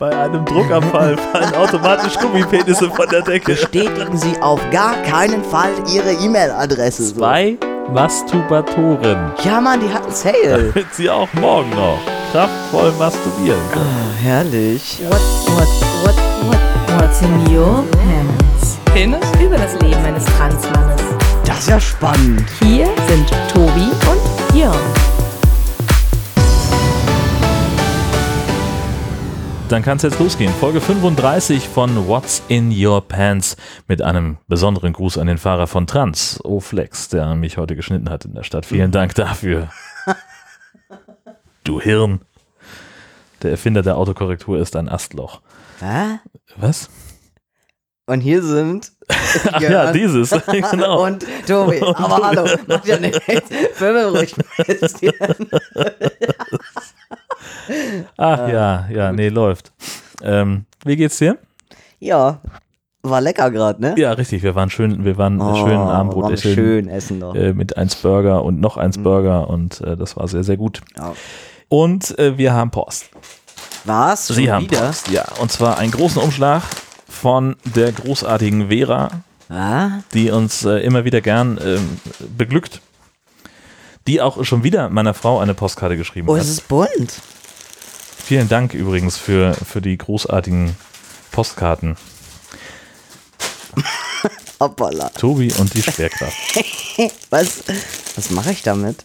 Bei einem Druckabfall fallen automatisch Gummipenisse von der Decke. Bestätigen Sie auf gar keinen Fall Ihre E-Mail-Adresse. So. Zwei Masturbatoren. Ja, Mann, die hatten Sale. Damit sie auch morgen noch kraftvoll masturbieren können. Ah, herrlich. What, what, what, what, what's in your pants? Penis? Über das Leben eines Transmannes. Das ist ja spannend. Hier sind Tobi und Jörn. Dann kann es jetzt losgehen. Folge 35 von What's in Your Pants mit einem besonderen Gruß an den Fahrer von Trans, Oflex, der mich heute geschnitten hat in der Stadt. Vielen Dank dafür. du Hirn. Der Erfinder der Autokorrektur ist ein Astloch. Hä? Was? Und hier sind. Ach ja, dieses. genau. Und Tobi. Aber hallo, macht ja nichts. Filme ruhig ein bisschen. Ach ja, ja, nee, läuft. Ähm, wie geht's dir? Ja, war lecker gerade, ne? Ja, richtig. Wir waren schön, wir waren Oh, schön Abendbrot essen. schön essen noch. Äh, mit eins Burger und noch eins Burger und äh, das war sehr, sehr gut. Ja. Und äh, wir haben Post. Was? Schon Sie haben wieder? Post, ja. Und zwar einen großen Umschlag von der großartigen Vera, Ah, die uns äh, immer wieder gern ähm, beglückt. Die auch schon wieder meiner Frau eine Postkarte geschrieben oh, hat. es ist bunt. Vielen Dank übrigens für, für die großartigen Postkarten. Hoppala. Tobi und die Schwerkraft. Was, was mache ich damit?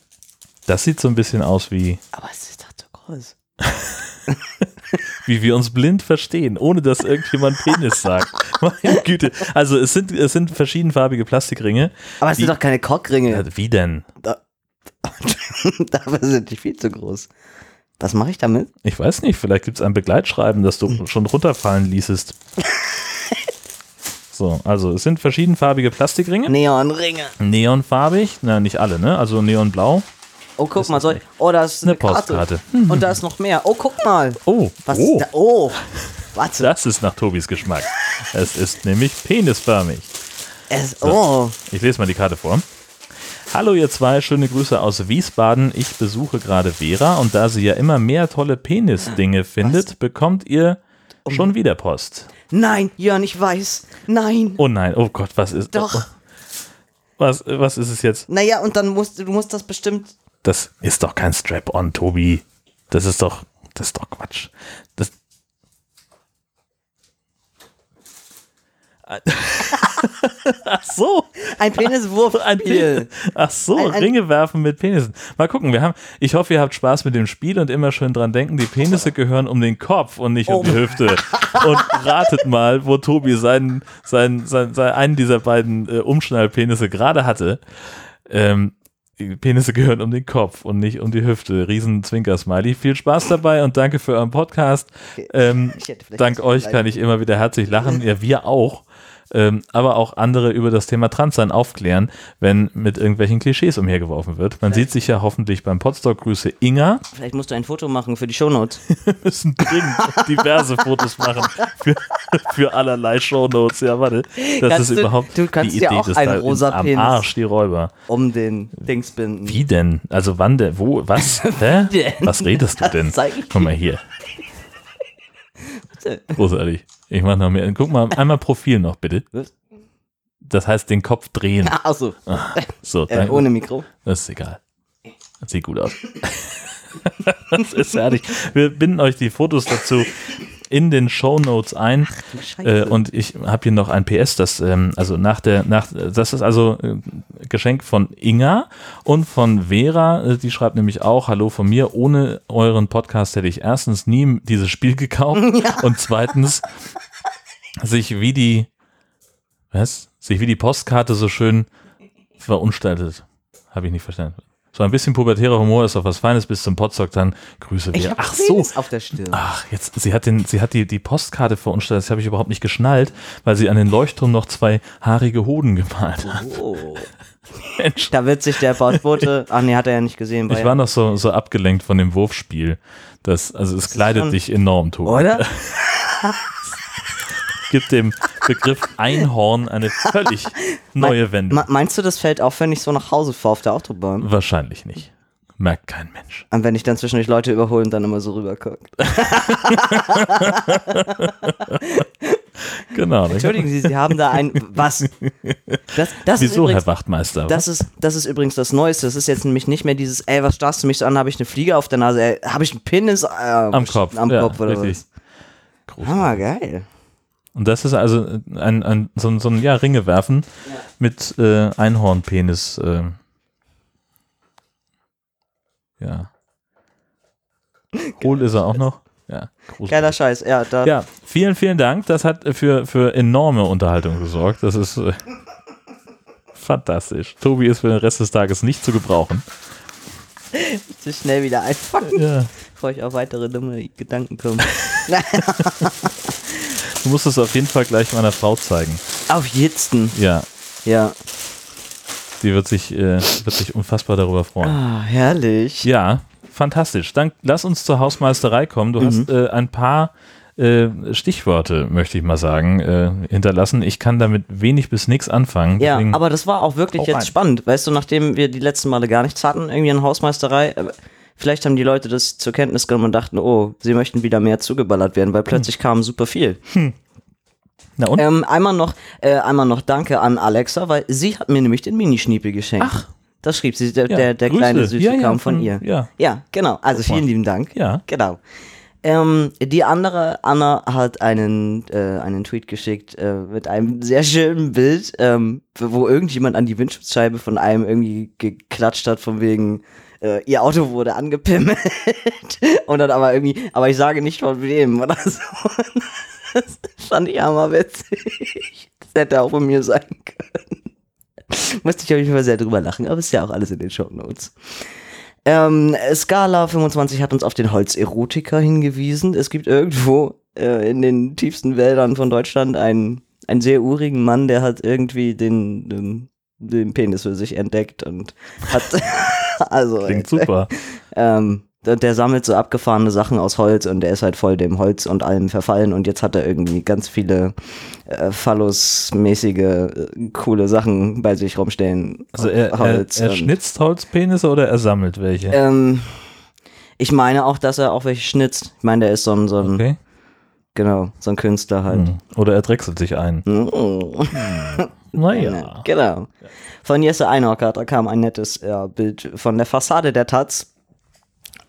Das sieht so ein bisschen aus wie, Aber es ist doch zu groß. wie wir uns blind verstehen, ohne dass irgendjemand Penis sagt. Meine Güte. Also es sind, es sind verschiedenfarbige Plastikringe. Aber es Die- sind doch keine Cockringe. Ja, Wie denn? Dafür sind die viel zu groß. Was mache ich damit? Ich weiß nicht, vielleicht gibt es ein Begleitschreiben, das du schon runterfallen ließest. So, also es sind verschiedenfarbige Plastikringe. Neonringe. Neonfarbig, na nicht alle, ne? Also neonblau. Oh, guck mal, so. Oh, da ist Eine eine, Karte. Postkarte. Und da ist noch mehr. Oh, guck mal. Oh, Was oh ist da? Oh. Warte. das ist nach Tobis Geschmack. Es ist nämlich penisförmig. Es, oh. Ich lese mal die Karte vor. Hallo ihr zwei, schöne Grüße aus Wiesbaden. Ich besuche gerade Vera und da sie ja immer mehr tolle Penis-Dinge findet, bekommt ihr schon wieder Post. Nein, Jörn, ich weiß. Nein. Oh nein, oh Gott, was ist Doch. Was, was ist es jetzt? Naja, und dann musst du du musst das bestimmt. Das ist doch kein Strap-on, Tobi. Das ist doch, das ist doch Quatsch. Das Ach so, Ein ein Peniswurfspiel. Pen- Ach so, Ein- ein- Ringe werfen mit Penissen. Mal gucken, wir haben, ich hoffe, ihr habt Spaß mit dem Spiel und immer schön dran denken, die Penisse gehören um den Kopf und nicht um Oh. die Hüfte. Und ratet mal, wo Tobi seinen, seinen, seinen, seinen einen dieser beiden äh, Umschnallpenisse gerade hatte. Ähm, Penisse gehören um den Kopf und nicht um die Hüfte. Riesen Zwinker-Smiley. Viel Spaß dabei und danke für euren Podcast. Ähm, dank euch kann ich immer wieder herzlich lachen. Ja, wir auch. Ähm, aber auch andere über das Thema Transsein aufklären, wenn mit irgendwelchen Klischees umhergeworfen wird. Man sieht sich ja hoffentlich beim Podstock. Grüße Inga. Vielleicht musst du ein Foto machen für die Shownotes. Wir müssen dringend diverse Fotos machen für, für allerlei Shownotes. Ja, warte. Das Kannst ist du- überhaupt du kannst die ja Idee auch des einen da- rosa am Penis. Arsch, die Räuber. Um den Dings binden. Wie denn? Also wann denn? Wo? Was? Hä? Was redest du denn? Guck mal hier. Großartig. Ich mach noch mehr. Guck mal, einmal Profil noch bitte. Was? Das heißt, den Kopf drehen. Achso, So, äh, danke. ohne Mikro. Das ist egal. Das sieht gut aus. das ist fertig. Wir binden euch die Fotos dazu in den Show Notes ein. Scheiße. Äh, und ich habe hier noch ein PS, das ähm, also nach der nach das ist also äh, Geschenk von Inga und von Vera, äh, die schreibt nämlich auch Hallo von mir, ohne euren Podcast hätte ich erstens nie dieses Spiel gekauft und zweitens sich wie die was? Sich wie die Postkarte so schön verunstaltet. Habe ich nicht verstanden. So ein bisschen pubertärer Humor ist doch was Feines bis zum Potstock dann Grüße ich hab Ach so, auf der Stirn. Ach, jetzt, sie hat, den, sie hat die, die Postkarte verunstaltet, das habe ich überhaupt nicht geschnallt, weil sie an den Leuchtturm noch zwei haarige Hoden gemalt hat. Oh. Mensch, Da wird sich der Postbote. Ach nee, hat er ja nicht gesehen. ich ja- war noch so, so abgelenkt von dem Wurfspiel. Das, also es kleidet schon- dich enorm, Tobi. Oder? Gibt dem Begriff Einhorn eine völlig neue Wendung. Me- meinst du, das fällt auf, wenn ich so nach Hause fahre auf der Autobahn? Wahrscheinlich nicht. Merkt kein Mensch. Und wenn ich dann zwischendurch Leute überhole und dann immer so rübergucke. Genau. Entschuldigen Sie, Sie haben da ein. Was? Das, das Wieso, übrigens, Herr Wachtmeister? Das ist, das ist übrigens das Neueste. Das ist jetzt nämlich nicht mehr dieses, ey, was starrst du mich so an? Habe ich eine Fliege auf der Nase? Ey, Habe ich einen Penis äh, Am Kopf. Am ja, Kopf oder richtig. was? Groß. Ah, geil. Und das ist also ein, ein, so, ein- so ein ja, Ringe werfen mit äh, Einhornpenis. Äh, ja. Hohl ist er auch noch. Ja. Geiler Scheiß. Ja. Ja, vielen, vielen Dank. Das hat für, für enorme Unterhaltung gesorgt. Das ist äh, fantastisch. Tobi ist für den Rest des Tages nicht zu gebrauchen. zu schnell wieder einfangen, Ja. bevor ich auf weitere dumme Gedanken komme. Du musst es auf jeden Fall gleich meiner Frau zeigen. auf Jitzen. Ja, Ja. die wird sich, äh, wird sich unfassbar darüber freuen. Ah, herrlich. Ja, fantastisch. Dann lass uns zur Hausmeisterei kommen. Du Mhm. hast äh, ein paar äh, Stichworte, möchte ich mal sagen, äh, hinterlassen. Ich kann damit wenig bis nichts anfangen. Ja, aber das war auch wirklich Hau jetzt rein. spannend. Weißt du, nachdem wir die letzten Male gar nichts hatten, irgendwie in Hausmeisterei, äh, vielleicht haben die Leute das zur Kenntnis genommen und dachten, oh, sie möchten wieder mehr zugeballert werden, weil plötzlich kam super viel. Na und? Ähm, einmal noch, äh, einmal noch Danke an Alexa, weil sie hat mir nämlich den Minischniepel geschenkt. Ach. Das schrieb sie, der, Ja, der, der kleine Süße Ja, ja, kam von, von- ihr. ja. ja, genau. Also vielen lieben Dank. Ja. Genau. Ähm, die andere, Anna, hat einen, äh, einen Tweet geschickt äh, mit einem sehr schönen Bild, ähm, wo irgendjemand an die Windschutzscheibe von einem irgendwie geklatscht hat, von wegen, äh, ihr Auto wurde angepimmelt. Und dann aber irgendwie, aber ich sage nicht von wem oder so. Das fand ich hammerwitzig. Das hätte auch von mir sein können. Musste ich auf jeden Fall sehr drüber lachen, aber ist ja auch alles in den Show Notes. Ähm, Scala 25 hat uns auf den Holzerotiker hingewiesen. Es gibt irgendwo äh, in den tiefsten Wäldern von Deutschland einen, einen sehr urigen Mann, der hat irgendwie den, den, den Penis für sich entdeckt und hat also Klingt super. ähm, der, sammelt so abgefahrene Sachen aus Holz und der ist halt voll dem Holz und allem verfallen und jetzt hat er irgendwie ganz viele äh, Phallus-mäßige äh, coole Sachen bei sich rumstehen. Also er, er, Holz er und- schnitzt Holzpenisse oder er sammelt welche? Ähm, ich meine auch, dass er auch welche schnitzt. Ich meine, der ist so ein, so ein okay. genau, so ein Künstler halt. Hm. Oder er drechselt sich ein. Naja. Genau. Von Jesse Einhocker, da kam ein nettes ja, Bild von der Fassade der Taz.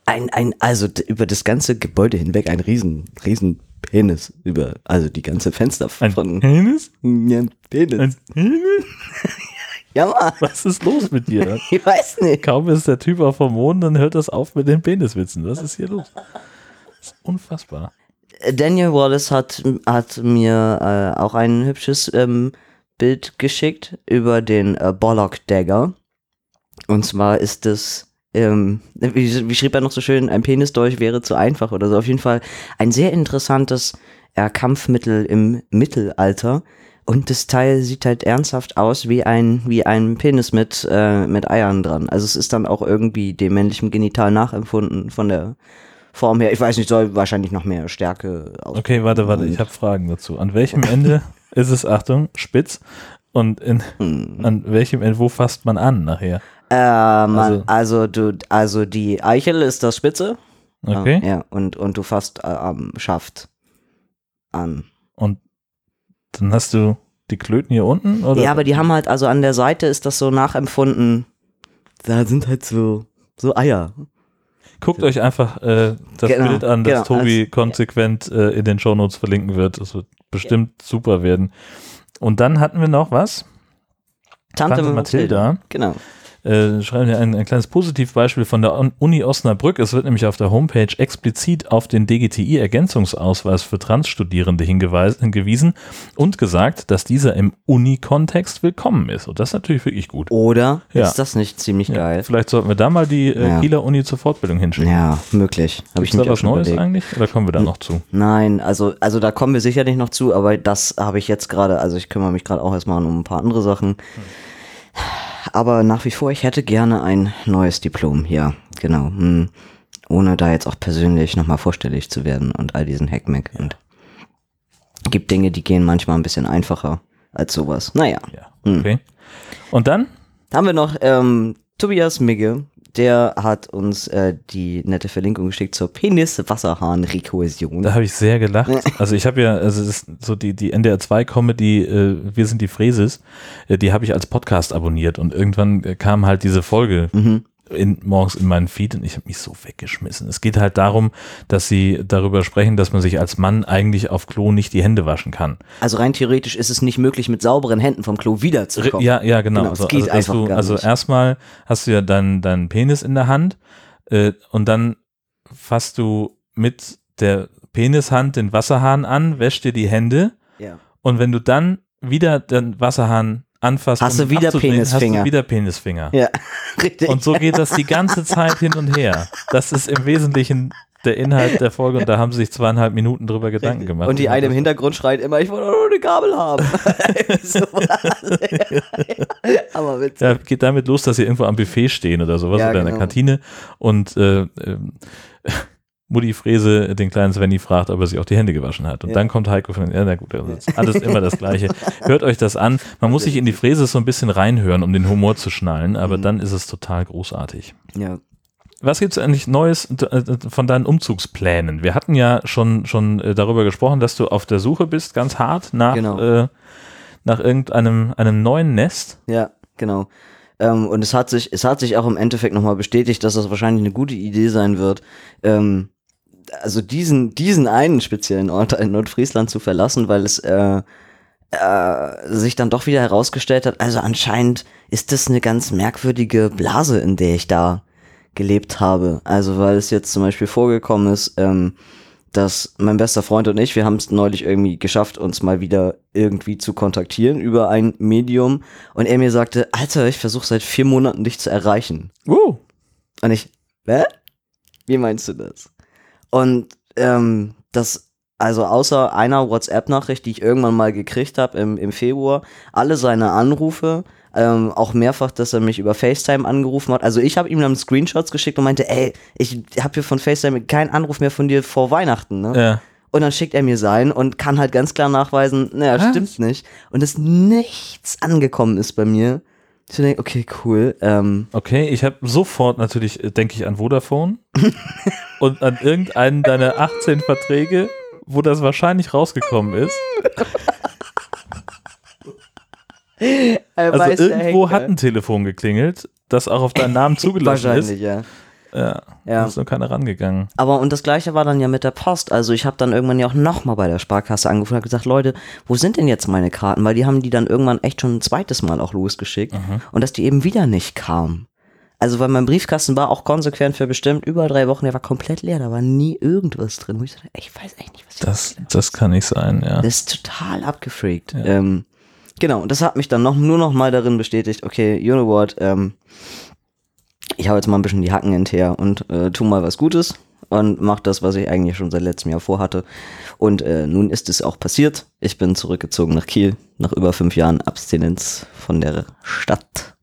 Ein, ein, also über das ganze Gebäude hinweg ein riesen, riesen Penis über, also die ganze Fenster Ein von Penis? ja, Penis. Ein Penis? ja, Mann, Was ist los mit dir? ich weiß nicht. Kaum ist der Typ auf dem Mond, dann hört das auf mit den Peniswitzen. Was ist hier los? Das ist unfassbar. Daniel Wallace hat, hat mir äh, auch ein hübsches ähm, Bild geschickt über den äh, Bollock Dagger. Und zwar ist es, ähm, wie, wie schrieb er noch so schön, ein Penisdolch wäre zu einfach oder so. Auf jeden Fall ein sehr interessantes äh, Kampfmittel im Mittelalter. Und das Teil sieht halt ernsthaft aus wie ein, wie ein Penis mit, äh, mit Eiern dran. Also es ist dann auch irgendwie dem männlichen Genital nachempfunden von der Form her. Ich weiß nicht, soll wahrscheinlich noch mehr Stärke aus. Okay, warte, warte, ich habe Fragen dazu. An welchem Ende ist es, Achtung, spitz? Und in, Hm. an welchem wo fasst man an nachher? Ähm, Also- also, du, also die Eichel ist das Spitze. Okay. Ja, und, und du fasst äh, am Schaft an. Und dann hast du die Klöten hier unten? Oder? Ja, aber die haben halt, also an der Seite ist das so nachempfunden. Da sind halt so, so Eier. Guckt euch einfach äh, das Genau, Bild an, das genau, Tobi als- konsequent äh, in den Shownotes verlinken wird. Das wird bestimmt super werden. Und dann hatten wir noch was? Tante, Tante Mathilda. Genau. Äh, schreiben wir ein, ein kleines Positivbeispiel von der Un- Uni Osnabrück. Es wird nämlich auf der Homepage explizit auf den DGTI-Ergänzungsausweis für Transstudierende hingewiesen und gesagt, dass dieser im Uni-Kontext willkommen ist. Und das ist natürlich wirklich gut. Oder Ja. ist das nicht ziemlich Ja, geil? vielleicht sollten wir da mal die äh, Ja. Kieler Uni zur Fortbildung hinschicken. Ja, möglich. Habe ich Ist da was Neues überlegt. eigentlich? Oder kommen wir da noch zu? Nein, also, also da kommen wir sicherlich noch zu, aber das habe ich jetzt gerade, also ich kümmere mich gerade auch erstmal um ein paar andere Sachen. Aber nach wie vor, ich hätte gerne ein neues Diplom, ja, genau. Hm. Ohne da jetzt auch persönlich nochmal vorstellig zu werden und all diesen Hackmack. Und gibt Dinge, die gehen manchmal ein bisschen einfacher als sowas. Naja. Ja, Hm. okay. Und dann? Haben wir noch ähm, Tobias Migge, der hat uns äh, die nette Verlinkung geschickt zur Penis-Wasserhahn-Rekursion. Da habe ich sehr gelacht. Also ich habe ja, also es ist so die, die NDR 2 Comedy, äh, Wir sind die Fräses, äh, die habe ich als Podcast abonniert und irgendwann äh, kam halt diese Folge Mhm. In, morgens in meinen Feed und ich habe mich so weggeschmissen. Es geht halt darum, dass sie darüber sprechen, dass man sich als Mann eigentlich auf Klo nicht die Hände waschen kann. Also rein theoretisch ist es nicht möglich, mit sauberen Händen vom Klo wiederzukommen. Ja, ja, genau. Genau, also, geht also, einfach du, also erstmal hast du ja deinen deinen Penis in der Hand äh, und dann fasst du mit der Penishand den Wasserhahn an, wäschst dir die Hände Ja. und wenn du dann wieder den Wasserhahn anfasst, Hast um du wieder abzudrehen, hast Penisfinger. du wieder Penisfinger. Ja, richtig. Und so geht das die ganze Zeit hin und her. Das ist im Wesentlichen der Inhalt der Folge und da haben sie sich zweieinhalb Minuten drüber Gedanken gemacht. Und die eine im Hintergrund schreit immer, ich wollte nur eine Gabel haben. so. Aber witzig. Ja, geht damit los, dass sie irgendwo am Buffet stehen oder sowas Ja, oder in der genau. Kantine und äh, ähm, Mutti Frese den kleinen Svenny fragt, ob er sich auch die Hände gewaschen hat. Und Ja. dann kommt Heiko von, ja, na gut, das ist alles immer das Gleiche. Hört euch das an. Man muss sich in die Fräse so ein bisschen reinhören, um den Humor zu schnallen, Mhm. aber dann ist es total großartig. Ja. Was gibt's eigentlich Neues äh, von deinen Umzugsplänen? Wir hatten ja schon, schon äh, darüber gesprochen, dass du auf der Suche bist, ganz hart, nach, Genau. äh, nach irgendeinem einem neuen Nest. Ja, genau. Ähm, und es hat sich, es hat sich auch im Endeffekt nochmal bestätigt, dass das wahrscheinlich eine gute Idee sein wird, ähm, also diesen, diesen einen speziellen Ort in Nordfriesland zu verlassen, weil es äh, äh, sich dann doch wieder herausgestellt hat, also anscheinend ist das eine ganz merkwürdige Blase, in der ich da gelebt habe. Also weil es jetzt zum Beispiel vorgekommen ist, ähm, dass mein bester Freund und ich, wir haben es neulich irgendwie geschafft, uns mal wieder irgendwie zu kontaktieren über ein Medium. Und er mir sagte, Alter, ich versuche seit vier Monaten dich zu erreichen. Uh, Und ich, hä? Wie meinst du das? Und ähm, das, also außer einer WhatsApp-Nachricht, die ich irgendwann mal gekriegt habe im, im Februar, alle seine Anrufe, ähm, auch mehrfach, dass er mich über FaceTime angerufen hat. Also ich habe ihm dann Screenshots geschickt und meinte, ey, ich habe hier von FaceTime keinen Anruf mehr von dir vor Weihnachten, ne? ja. Und dann schickt er mir sein und kann halt ganz klar nachweisen, naja, stimmt nicht. Und dass nichts angekommen ist bei mir. Ich denke, okay, cool. Ähm, Okay, ich habe sofort natürlich, äh, denke ich an Vodafone und an irgendeinen deiner 18 Verträge, wo das wahrscheinlich rausgekommen ist. Also irgendwo hat ein Telefon geklingelt, das auch auf deinen Namen zugelassen ist. Wahrscheinlich, ja. Ja, Ja. Da ist noch keiner rangegangen. Aber und das gleiche war dann ja mit der Post. Also ich habe dann irgendwann ja auch nochmal bei der Sparkasse angerufen und hab gesagt, Leute, wo sind denn jetzt meine Karten? Weil die haben die dann irgendwann echt schon ein zweites Mal auch losgeschickt und dass die eben wieder nicht kamen. Also weil mein Briefkasten war auch konsequent für bestimmt über drei Wochen, der war komplett leer, da war nie irgendwas drin. Wo ich dachte, ey, ich weiß echt nicht, was Das, das kann nicht sein, ja. Das ist total abgefreakt. Ähm, genau, und das hat mich dann noch, nur noch mal darin bestätigt, okay, you know what, ähm, ich hau jetzt mal ein bisschen die Hacken hinterher und äh, tu mal was Gutes und mach das, was ich eigentlich schon seit letztem Jahr vorhatte. Und äh, nun ist es auch passiert. Ich bin zurückgezogen nach Kiel, nach über fünf Jahren Abstinenz von der Stadt.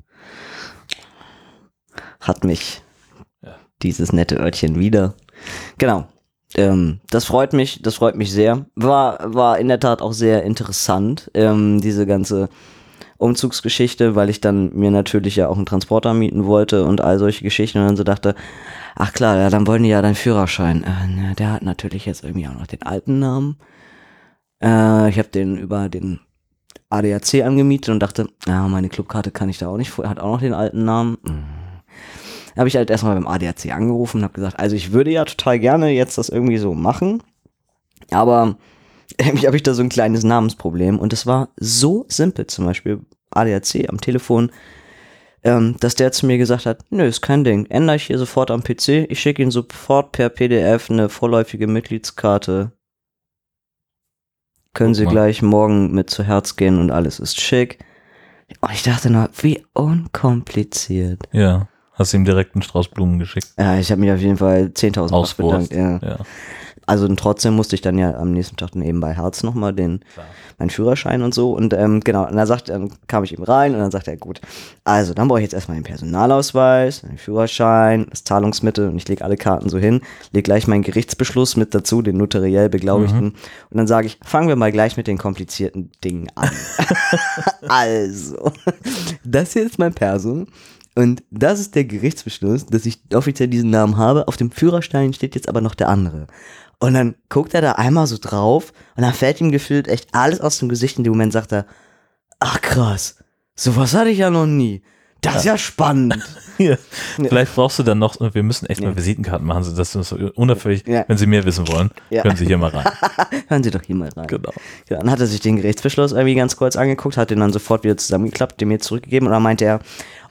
Hat mich dieses nette Örtchen wieder. Genau. Ähm, das freut mich, das freut mich sehr. War, war in der Tat auch sehr interessant, ähm, diese ganze Umzugsgeschichte, weil ich dann mir natürlich ja auch einen Transporter mieten wollte und all solche Geschichten und dann so dachte, ach klar, ja, dann wollen die ja deinen Führerschein. Äh, der hat natürlich jetzt irgendwie auch noch den alten Namen. Äh, ich habe den über den ADAC angemietet und dachte, ja, meine Clubkarte kann ich da auch nicht, hat auch noch den alten Namen. Hm. Habe ich halt erstmal beim ADAC angerufen und habe gesagt, also ich würde ja total gerne jetzt das irgendwie so machen, aber habe ich da so ein kleines Namensproblem und es war so simpel, zum Beispiel ADAC am Telefon, ähm, dass der zu mir gesagt hat, nö, ist kein Ding, ändere ich hier sofort am PC, ich schicke Ihnen sofort per PDF eine vorläufige Mitgliedskarte. Können Sie gleich morgen mit zu Herz gehen und alles ist schick. Und ich dachte nur, wie unkompliziert. Ja. Hast ihm direkt einen Strauß Blumen geschickt. Ja, ich habe mich auf jeden Fall 10.000 Mal Auswurst. bedankt. Ja. Ja. Also und trotzdem musste ich dann ja am nächsten Tag dann eben bei Herz nochmal den, meinen Führerschein und so. Und ähm, genau, und dann, sagt, dann kam ich eben rein und dann sagt er, gut, also dann brauche ich jetzt erstmal den Personalausweis, den Führerschein, das Zahlungsmittel und ich lege alle Karten so hin, lege gleich meinen Gerichtsbeschluss mit dazu, den notariell beglaubigten. Und dann sage ich, fangen wir mal gleich mit den komplizierten Dingen an. also, das hier ist mein Perso. Und das ist der Gerichtsbeschluss, dass ich offiziell diesen Namen habe. Auf dem Führerstein steht jetzt aber noch der andere. Und dann guckt er da einmal so drauf und dann fällt ihm gefühlt echt alles aus dem Gesicht. In dem Moment sagt er, ach krass, sowas hatte ich ja noch nie. Das ist ja spannend. Ja. Vielleicht brauchst du dann noch, wir müssen echt mal Visitenkarten machen, so dass du das so unauffällig, Ja. wenn Sie mehr wissen wollen, Ja. können Sie hier mal rein. Hören Sie doch hier mal rein. Genau. Ja, dann hat er sich den Gerichtsbeschluss irgendwie ganz kurz angeguckt, hat den dann sofort wieder zusammengeklappt, den mir zurückgegeben und dann meinte er,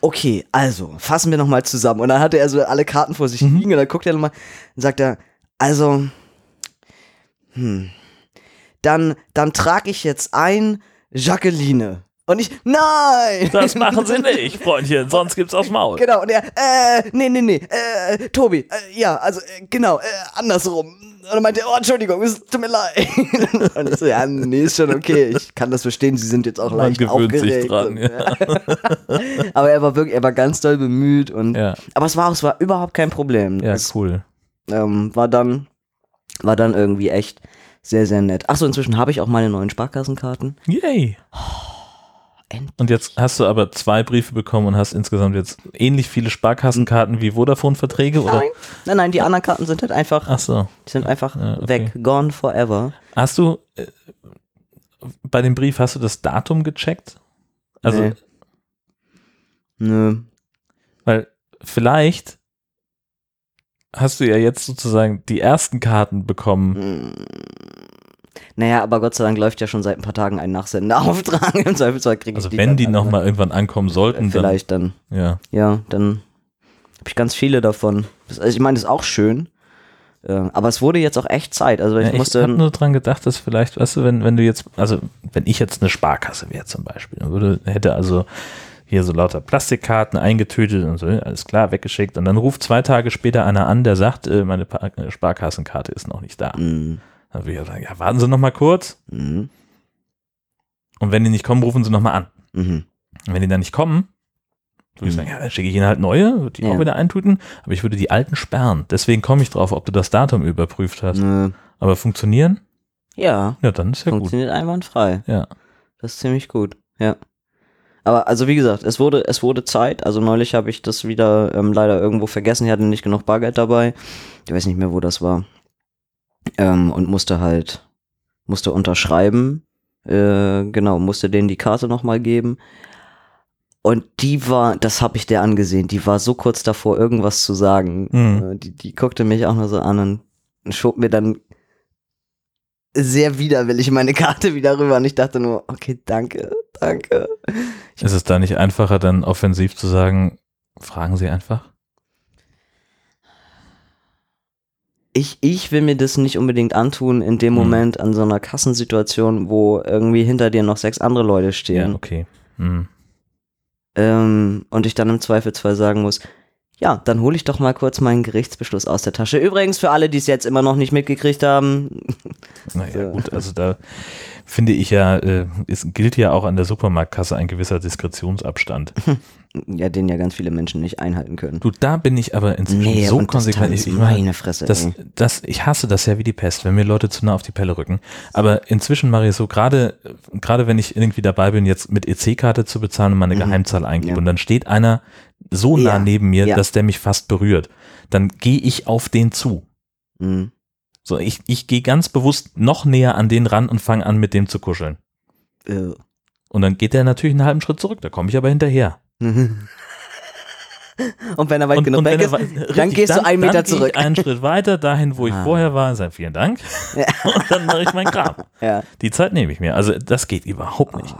okay, also, fassen wir nochmal zusammen. Und dann hatte er so alle Karten vor sich liegen und dann guckt er nochmal und sagt er, also, hm, dann, dann trage ich jetzt ein Jacqueline. Und ich, nein! Das machen Sie nicht, Freundchen, sonst gibt's aufs Maul. Genau, und er, äh, nee, nee, nee, äh, Tobi, äh, ja, also, äh, genau, äh, andersrum. Und dann meinte er, oh, Entschuldigung, es tut mir leid. Und ich so, ja, nee, ist schon okay, ich kann das verstehen, Sie sind jetzt auch Man leicht gewöhnt sich aufgeregt. dran, und, ja. Aber er war wirklich, er war ganz doll bemüht und, Ja, aber es war auch, es war überhaupt kein Problem. ja, es, cool. ähm, war dann, war dann irgendwie echt sehr, sehr nett. Achso, inzwischen habe ich auch meine neuen Sparkassenkarten. Yay. Endlich. Und jetzt hast du aber zwei Briefe bekommen und hast insgesamt jetzt ähnlich viele Sparkassenkarten wie Vodafone-Verträge, oder? Nein, nein, nein, die anderen Karten sind halt einfach, Ach so. die sind einfach Ja, okay. weg, gone forever. Hast du äh, bei dem Brief hast du das Datum gecheckt? Also, Nee. Nö. weil vielleicht hast du ja jetzt sozusagen die ersten Karten bekommen. Naja, aber Gott sei Dank läuft ja schon seit ein paar Tagen ein Nachsendeauftrag. Im Zweifelsfall kriege ich Also die wenn dann die alle. nochmal irgendwann ankommen sollten, Vielleicht dann, dann ja. ja, dann habe ich ganz viele davon. Das, also ich meine, das ist auch schön. Äh, aber es wurde jetzt auch echt Zeit. Also ich ja ich musste. habe nur dran gedacht, dass vielleicht, weißt du, wenn, wenn du jetzt, also wenn ich jetzt eine Sparkasse wäre zum Beispiel, dann würde, hätte also hier so lauter Plastikkarten eingetötet und so, alles klar, weggeschickt und dann ruft zwei Tage später einer an, der sagt, äh, meine Pa- Sparkassenkarte ist noch nicht da. Mhm. Dann würde ich sagen, ja, warten Sie noch mal kurz Mhm. und wenn die nicht kommen, rufen Sie noch mal an. Mhm. Und wenn die dann nicht kommen, würde ich Mhm. sagen, ja, dann schicke ich Ihnen halt neue, würde die Ja. auch wieder eintüten, aber ich würde die alten sperren. Deswegen komme ich drauf, ob du das Datum überprüft hast. Nö. Aber funktionieren? Ja, Ja, dann ist ja gut. funktioniert einwandfrei. Ja. Das ist ziemlich gut, ja. Aber also wie gesagt, es wurde, es wurde Zeit. Also neulich habe ich das wieder ähm, leider irgendwo vergessen. Ich hatte nicht genug Bargeld dabei. Ich weiß nicht mehr, wo das war. Ähm, und musste halt, musste unterschreiben. Äh, genau, musste denen die Karte nochmal geben. Und die war, das habe ich der angesehen, die war so kurz davor, irgendwas zu sagen. Mhm. Äh, die, die guckte mich auch nur so an und schob mir dann sehr widerwillig meine Karte wieder rüber. Und ich dachte nur, okay, danke, danke. Ist es da nicht einfacher, dann offensiv zu sagen, fragen Sie einfach? Ich, ich will mir das nicht unbedingt antun in dem Hm. Moment an so einer Kassensituation, wo irgendwie hinter dir noch sechs andere Leute stehen. Ja, okay. Hm. Ähm, und ich dann im Zweifelsfall sagen muss, ja, dann hole ich doch mal kurz meinen Gerichtsbeschluss aus der Tasche. Übrigens, für alle, die es jetzt immer noch nicht mitgekriegt haben, Naja, So. gut, also da finde ich ja, äh, es gilt ja auch an der Supermarktkasse ein gewisser Diskretionsabstand. ja, den ja ganz viele Menschen nicht einhalten können. Du, da bin ich aber inzwischen Nee, so konsequent. Ich, meine, meine Fresse. das, ey. das, ich hasse das ja wie die Pest, wenn mir Leute zu nah auf die Pelle rücken. Aber inzwischen mache ich so, gerade, gerade wenn ich irgendwie dabei bin, jetzt mit EC-Karte zu bezahlen und meine Mhm. Geheimzahl eingebe Ja. und dann steht einer so nah Ja. neben mir, Ja. dass der mich fast berührt, dann gehe ich auf den zu. Mhm. So, ich, ich gehe ganz bewusst noch näher an den ran und fange an, mit dem zu kuscheln. Äh. Und dann geht der natürlich einen halben Schritt zurück, da komme ich aber hinterher. Und wenn er weit und, genug und weg er ist, wei- dann gehst du einen Meter dann zurück. Einen Schritt weiter, dahin, wo ich Ah. vorher war, sage vielen Dank. Ja. Und dann mache ich meinen Kram. ja. Die Zeit nehme ich mir. Also das geht überhaupt nicht.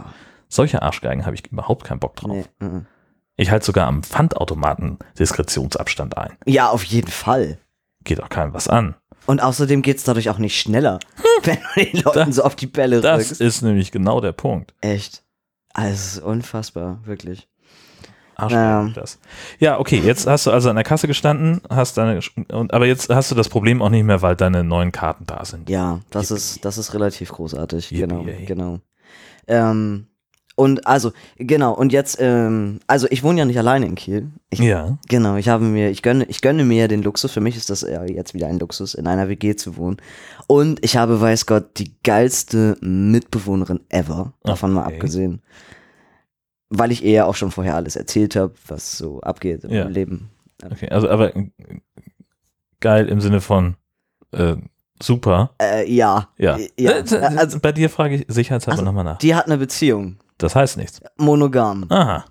Solche Arschgeigen habe ich überhaupt keinen Bock drauf. Nee. mhm. Ich halte sogar am Pfandautomaten Diskretionsabstand ein. Ja, auf jeden Fall. Geht auch keinem was an. Und außerdem geht es dadurch auch nicht schneller, wenn du den Leuten Das- so auf die Bälle Das rückst. ist nämlich genau der Punkt. Echt. Also, es ist unfassbar, wirklich. Arschgeigen Ja. das. Ja, okay, jetzt hast du also an der Kasse gestanden, hast deine, und, aber jetzt hast du das Problem auch nicht mehr, weil deine neuen Karten da sind. Ja, das Yippie. ist, das ist relativ großartig. Yippie, genau, genau. Ähm, und also, genau, und jetzt, ähm, also ich wohne ja nicht alleine in Kiel. Ich, Ja. Genau, ich habe mir, ich gönne, ich gönne mir ja den Luxus, für mich ist das ja jetzt wieder ein Luxus, in einer WG zu wohnen. Und ich habe, weiß Gott, die geilste Mitbewohnerin ever, davon mal Okay. abgesehen. Weil ich ihr ja auch schon vorher alles erzählt habe, was so abgeht im Ja. Leben. Okay, also aber geil im Sinne von äh, super. Äh, ja. Ja. Äh, ja. Äh, äh, Also, Bei dir frage ich sicherheitshalber Also, nochmal nach. die hat eine Beziehung. Das heißt nichts. Monogam. Aha.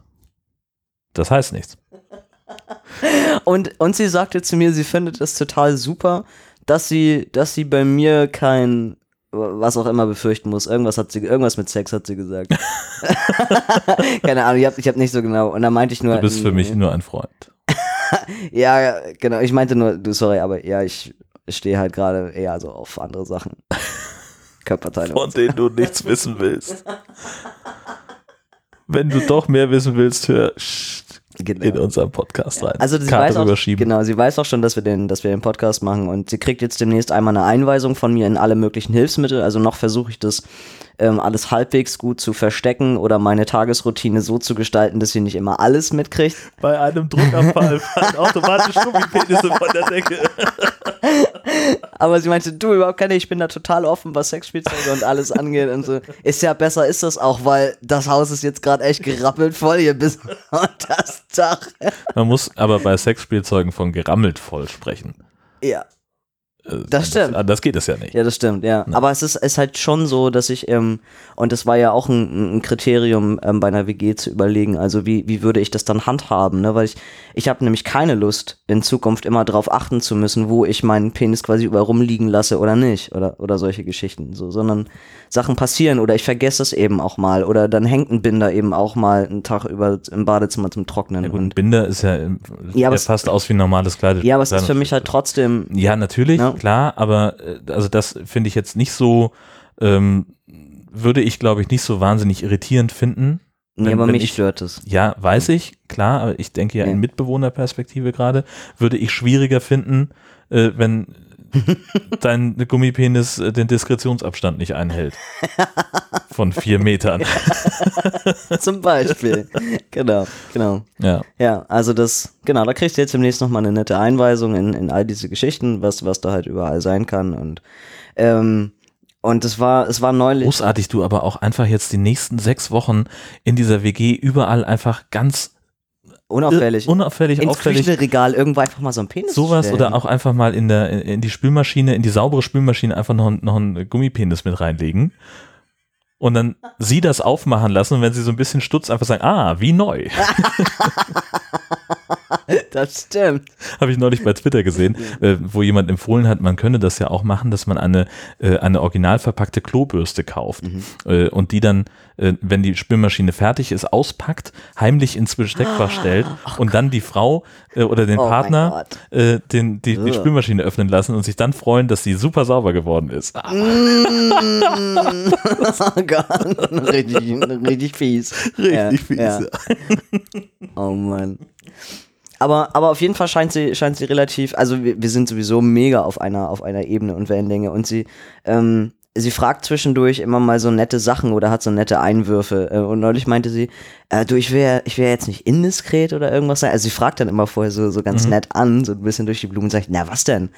Das heißt nichts. Und, und sie sagte zu mir, sie findet es total super, dass sie, dass sie bei mir kein, was auch immer befürchten muss. Irgendwas hat sie, irgendwas mit Sex hat sie gesagt. Keine Ahnung, ich hab, ich hab nicht so genau. Und dann meinte ich nur. Du bist für mich nur ein Freund. Ja, ja, genau. Ich meinte nur, du, sorry, aber ja, ich stehe halt gerade eher so auf andere Sachen. Körperteile. Von denen du nichts wissen willst. Wenn du doch mehr wissen willst, hör Genau. in unseren Podcast rein. Also sie Karte weiß auch, genau, sie weiß auch schon, dass wir den, dass wir den Podcast machen und sie kriegt jetzt demnächst einmal eine Einweisung von mir in alle möglichen Hilfsmittel. Also noch versuche ich das ähm, alles halbwegs gut zu verstecken oder meine Tagesroutine so zu gestalten, dass sie nicht immer alles mitkriegt. Bei einem Druckabfall fallen automatisch Gummipenisse von der Decke. Aber sie meinte, du überhaupt keine, ich bin da total offen, was Sexspielzeuge und alles angeht und so. Ist ja besser, ist das auch, weil das Haus ist jetzt gerade echt gerappelt voll hier bis unter das Dach. Man muss aber bei Sexspielzeugen von gerammelt voll sprechen. Ja. Äh, Das stimmt. Das, das geht es ja nicht. Ja, das stimmt, ja. Aber es ist, ist halt schon so, dass ich, ähm, und das war ja auch ein, ein Kriterium ähm, bei einer WG zu überlegen, also wie, wie würde ich das dann handhaben, ne? Weil ich, ich habe nämlich keine Lust, in Zukunft immer darauf achten zu müssen, wo ich meinen Penis quasi überall rumliegen lasse oder nicht, oder, oder solche Geschichten, so, sondern Sachen passieren oder ich vergesse es eben auch mal oder dann hängt ein Binder eben auch mal einen Tag über im Badezimmer zum Trocknen. Ja, gut, ein Binder ist ja, Ja, aber der es- passt aus wie ein normales Kleid. ja, aber es ist für mich halt trotzdem, Ja, natürlich, Ja. klar, aber äh, also das finde ich jetzt nicht so, ähm, würde ich glaube ich nicht so wahnsinnig irritierend finden. nee, Wenn- aber wenn mich ich- stört es. Ja, weiß ich, klar, aber ich denke ja Ja. in Mitbewohnerperspektive gerade, würde ich schwieriger finden, äh, wenn dein Gummipenis äh, den Diskretionsabstand nicht einhält. Von vier Metern. Zum Beispiel. genau, genau. Ja. Ja, also das, genau, da kriegst du jetzt demnächst nochmal eine nette Einweisung in, in all diese Geschichten, was, was da halt überall sein kann. Und, ähm, und es war, es war neulich. Großartig, du aber auch einfach jetzt die nächsten sechs Wochen in dieser WG überall einfach ganz unauffällig. unauffällig, ins auffällig Küchenregal irgendwo einfach mal so ein Penis sowas stellen. oder auch einfach mal in der in die Spülmaschine, in die saubere Spülmaschine einfach noch, ein- noch einen Gummipenis mit reinlegen. Und dann sie das aufmachen lassen und wenn sie so ein bisschen stutzt, einfach sagen, ah, wie neu. Das stimmt. Habe ich neulich bei Twitter gesehen, äh, wo jemand empfohlen hat, man könne das ja auch machen, dass man eine, äh, eine original verpackte Klobürste kauft äh, und die dann, äh, wenn die Spülmaschine fertig ist, auspackt, heimlich ins Besteckfach stellt und dann die Frau äh, oder den Oh Partner Gott. äh, den, die, die. Spülmaschine öffnen lassen und sich dann freuen, dass sie super sauber geworden ist. Ah, Mm. oh Gott, richtig, richtig fies. Richtig fies, Ja. Oh Mann. Aber, aber auf jeden Fall scheint sie, scheint sie relativ, also wir, wir sind sowieso mega auf einer, auf einer Ebene und Wellenlänge und sie, ähm, sie fragt zwischendurch immer mal so nette Sachen oder hat so nette Einwürfe. Äh, Und neulich meinte sie, äh, du, ich will, ich will jetzt nicht indiskret oder irgendwas sein. Also sie fragt dann immer vorher so, so ganz nett an, so ein bisschen durch die Blumen und sagt, na was denn? Und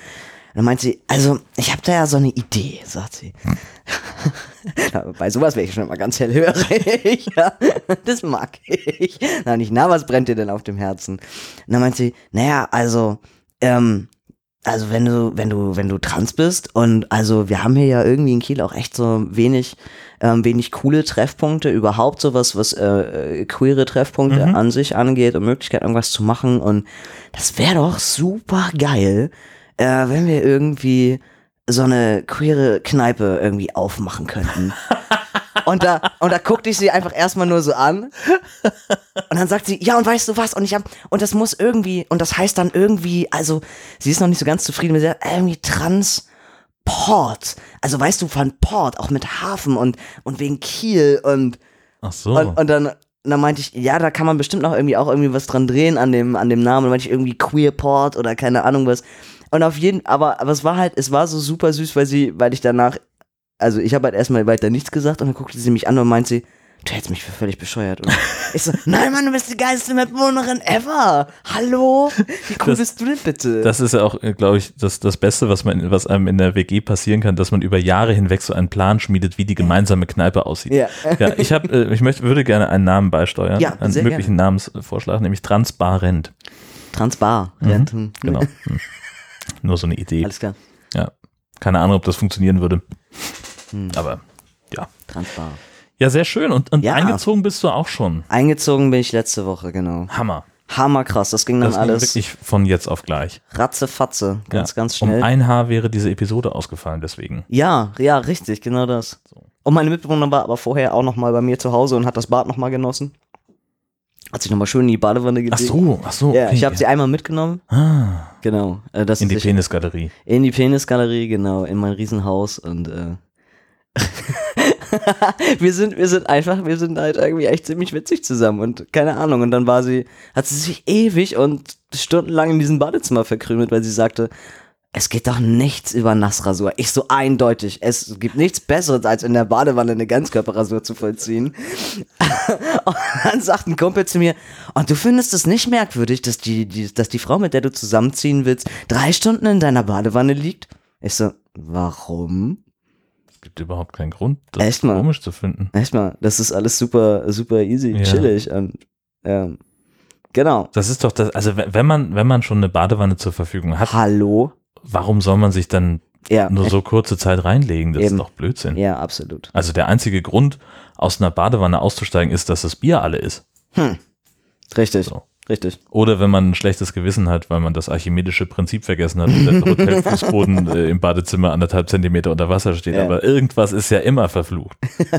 dann meint sie, also ich habe da ja so eine Idee, sagt sie. Bei sowas wäre ich schon immer ganz hellhörig. ja. Das mag ich. Na, nicht, na, was brennt dir denn auf dem Herzen? Und dann meint sie, naja, also, ähm, also wenn du, wenn du, wenn du trans bist und also wir haben hier ja irgendwie in Kiel auch echt so wenig, ähm, wenig coole Treffpunkte, überhaupt sowas, was äh, äh, queere Treffpunkte an sich angeht und Möglichkeit, irgendwas zu machen. Und das wäre doch super geil, äh, wenn wir irgendwie so eine queere Kneipe irgendwie aufmachen könnten. Und da, und da guckte ich sie einfach erstmal nur so an. Und dann sagt sie, ja, und weißt du was? Und ich hab, und das muss irgendwie, und das heißt dann irgendwie, also, sie ist noch nicht so ganz zufrieden mit der, irgendwie Transport. Also weißt du, von Port, auch mit Hafen und, und wegen Kiel und, Ach so. und, und dann, dann meinte ich, ja, da kann man bestimmt noch irgendwie auch irgendwie was dran drehen an dem, an dem Namen. Und dann meinte ich irgendwie Queerport oder keine Ahnung was. Und auf jeden, aber, aber es war halt, es war so super süß, weil sie, weil ich danach, also ich habe halt erstmal weiter nichts gesagt und dann guckte sie mich an und meinte sie, du hältst mich für völlig bescheuert. Und ich so, nein, Mann, du bist die geilste Mitbewohnerin ever. Hallo? Wie cool Das- bist du denn bitte? Das ist ja auch, glaube ich, das, das Beste, was, man, was einem in der WG passieren kann, dass man über Jahre hinweg so einen Plan schmiedet, wie die gemeinsame Kneipe aussieht. ja. Ja, ich, hab, äh, ich möchte, würde gerne einen Namen beisteuern, Ja, einen möglichen Namensvorschlag, nämlich Transparent. Transbar. Mhm. Hm. Genau. Hm. Nur so eine Idee. Alles klar. Ja. Keine Ahnung, ob das funktionieren würde. Hm. Aber ja. Transbar. Ja, sehr schön. Und, und Ja. eingezogen bist du auch schon. Eingezogen bin ich letzte Woche, genau. Hammer. Hammerkrass. Das ging dann Das ging alles wirklich von jetzt auf gleich. ratzefatze. Ganz, ja. ganz schnell. Um ein Haar wäre diese Episode ausgefallen, deswegen. Ja, ja, richtig, genau das. So. Und meine Mitbewohnerin war aber vorher auch noch mal bei mir zu Hause und hat das Bad noch mal genossen. Hat sich noch mal schön in die Badewanne gelegt. Ach so, ach so. Ja, okay. ich habe sie einmal mitgenommen. ah, Genau. Äh, in die Penisgalerie. in die Penisgalerie, genau, in mein Riesenhaus und äh, wir sind, wir sind einfach, wir sind halt irgendwie echt ziemlich witzig zusammen und keine Ahnung. Und dann war sie, hat sie sich ewig und stundenlang in diesem Badezimmer verkrümelt, weil sie sagte, es geht doch nichts über Nassrasur. Ich so eindeutig. Es gibt nichts Besseres, als in der Badewanne eine Ganzkörperrasur zu vollziehen. und dann sagt ein Kumpel zu mir, und du findest es nicht merkwürdig, dass die, die, dass die Frau, mit der du zusammenziehen willst, drei Stunden in deiner Badewanne liegt? Ich so, warum? Es gibt überhaupt keinen Grund, das Echt mal? komisch zu finden. Echt mal, das ist alles super, super easy, Ja. chillig und ähm, genau. Das ist doch das, also wenn wenn man, wenn man schon eine Badewanne zur Verfügung hat, Hallo? Warum soll man sich dann Ja, nur so kurze Zeit reinlegen? Das Eben. ist doch Blödsinn. ja, absolut. Also der einzige Grund, aus einer Badewanne auszusteigen, ist, dass das Bier alle ist. Richtig, So. richtig. Oder wenn man ein schlechtes Gewissen hat, weil man das archimedische Prinzip vergessen hat und der Hotelfußboden äh, im Badezimmer anderthalb Zentimeter unter Wasser steht. Ja. Aber irgendwas ist ja immer verflucht.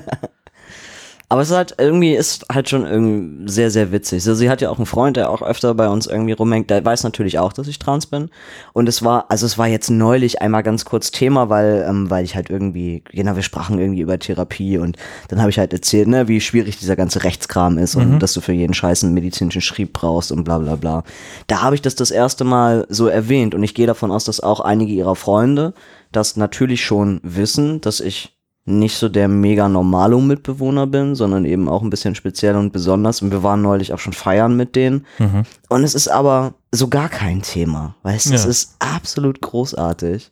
Aber es ist halt irgendwie, ist halt schon irgendwie sehr, sehr witzig. So, sie hat ja auch einen Freund, der auch öfter bei uns irgendwie rumhängt, der weiß natürlich auch, dass ich trans bin. Und es war, also es war jetzt neulich einmal ganz kurz Thema, weil, ähm, weil ich halt irgendwie, genau, wir sprachen irgendwie über Therapie und dann habe ich halt erzählt, ne, wie schwierig dieser ganze Rechtskram ist und dass du für jeden Scheiß einen medizinischen Schrieb brauchst und bla bla bla. Da habe ich das das erste Mal so erwähnt und ich gehe davon aus, dass auch einige ihrer Freunde das natürlich schon wissen, dass ich nicht so der mega normalo Mitbewohner bin, sondern eben auch ein bisschen speziell und besonders. Und wir waren neulich auch schon feiern mit denen. Mhm. Und es ist aber so gar kein Thema. Weißt du, es Ja. ist absolut großartig.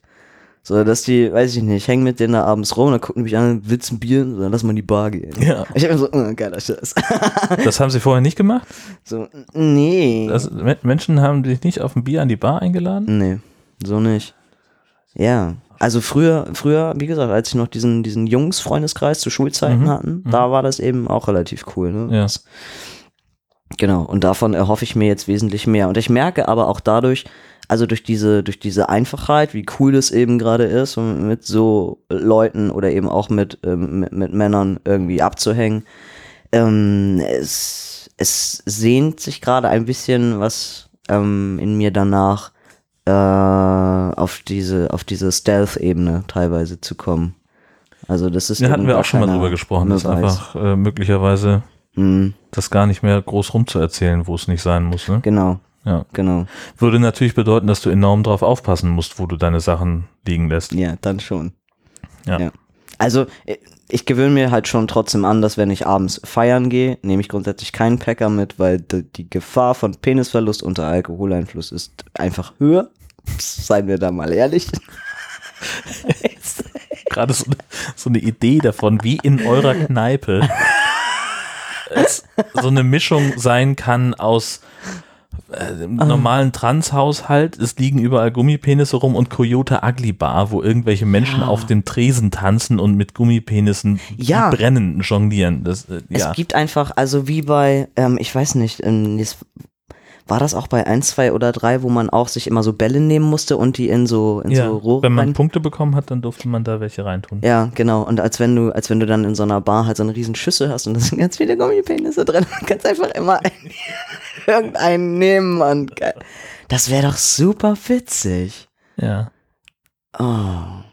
So, dass die, weiß ich nicht, hängen mit denen da abends rum, dann gucken die mich an, willst ein Bier? So, dann lass mal in die Bar gehen. Ja. Ich hab mir so, äh, geiler Scheiß. Das haben sie vorher nicht gemacht? so, nee. Das, Men- Menschen haben dich nicht auf ein Bier an die Bar eingeladen? Nee, so nicht. Ja. Also früher, früher, wie gesagt, als ich noch diesen, diesen Jungs-Freundeskreis zu Schulzeiten Mhm, hatten, da war das eben auch relativ cool. Ne? Ja. Das- Genau, und davon erhoffe ich mir jetzt wesentlich mehr. Und ich merke aber auch dadurch, also durch diese, durch diese Einfachheit, wie cool es eben gerade ist, um mit so Leuten oder eben auch mit, ähm, mit, mit Männern irgendwie abzuhängen, ähm, es, es sehnt sich gerade ein bisschen was ähm, in mir danach, äh, auf diese, auf diese Stealth-Ebene teilweise zu kommen. Also das ist Da hatten eben wir auch schon mal drüber gesprochen, dass einfach äh, möglicherweise Hm, das gar nicht mehr groß rumzuerzählen, wo es nicht sein muss. Ne? genau, Ja. genau. Würde natürlich bedeuten, dass du enorm drauf aufpassen musst, wo du deine Sachen liegen lässt. Ja, dann schon. Ja. Also, äh, ich gewöhne mir halt schon trotzdem an, dass wenn ich abends feiern gehe, nehme ich grundsätzlich keinen Packer mit, weil die, Gefahr von Penisverlust unter Alkoholeinfluss ist einfach höher. Seien wir da mal ehrlich. Gerade so, so eine Idee davon, wie in eurer Kneipe es so eine Mischung sein kann aus äh, im normalen Transhaushalt, es liegen überall Gummipenisse rum und Coyote Ugly Bar, wo irgendwelche Menschen auf dem Tresen tanzen und mit Gummipenissen Ja. brennen jonglieren. Das, äh, Es ja. gibt einfach, also wie bei, ähm, ich weiß nicht, ähm, das, war das auch bei 1, 2 oder 3, wo man auch sich immer so Bälle nehmen musste und die in so, in ja. so Rohre Wenn man rein- Punkte bekommen hat, dann durfte man da welche reintun. Ja, genau. Und als wenn du, als wenn du dann in so einer Bar halt so eine riesen Schüssel hast und da sind ganz viele Gummipenisse drin, du kannst einfach immer einen, irgendeinen nehmen und. Das wäre doch super witzig. Ja. Oh.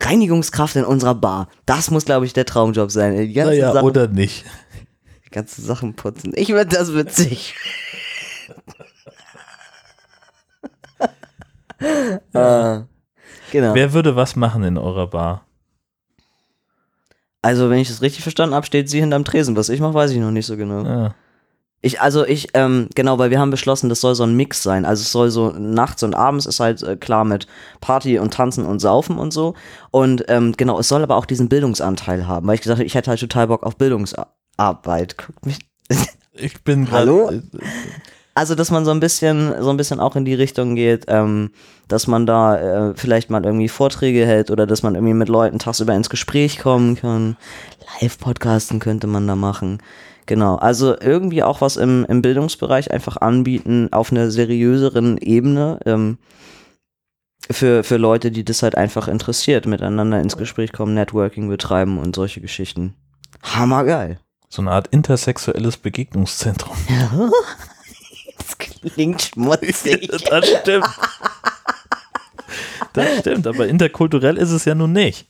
Reinigungskraft in unserer Bar. Das muss, glaube ich, der Traumjob sein. Die Naja, Sachen, oder nicht. Die ganzen Sachen putzen. Ich würde das witzig. ah, genau. Wer würde was machen in eurer Bar? Also, wenn ich das richtig verstanden habe, steht sie hinterm Tresen. Was ich mache, weiß ich noch nicht so genau. Ja. Ich, also ich, ähm, genau, weil wir haben beschlossen, das soll so ein Mix sein. Also es soll so nachts und abends ist halt äh, klar mit Party und Tanzen und Saufen und so. Und ähm, genau, es soll aber auch diesen Bildungsanteil haben, weil ich gesagt habe, ich hätte halt total Bock auf Bildungsarbeit. Guckt mich. Ich bin Hallo? Also, dass man so ein bisschen, so ein bisschen auch in die Richtung geht, ähm, dass man da äh, vielleicht mal irgendwie Vorträge hält oder dass man irgendwie mit Leuten tagsüber ins Gespräch kommen kann. Live-Podcasten könnte man da machen. Genau, also irgendwie auch was im, im Bildungsbereich einfach anbieten auf einer seriöseren Ebene ähm, für, für Leute, die das halt einfach interessiert, miteinander ins Gespräch kommen, Networking betreiben und solche Geschichten. Hammergeil. So eine Art intersexuelles Begegnungszentrum. Das klingt schmutzig. Das stimmt. Das stimmt, aber interkulturell ist es ja nun nicht.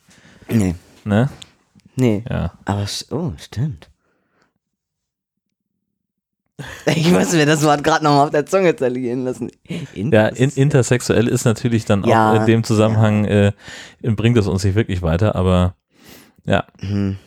nee, Ne? nee. Ja. Aber, oh, stimmt. Ich muss mir das Wort gerade nochmal auf der Zunge zergehen lassen. Ja, in, intersexuell ist natürlich dann auch Ja, in dem Zusammenhang, äh, bringt es uns nicht wirklich weiter, aber ja, Hm.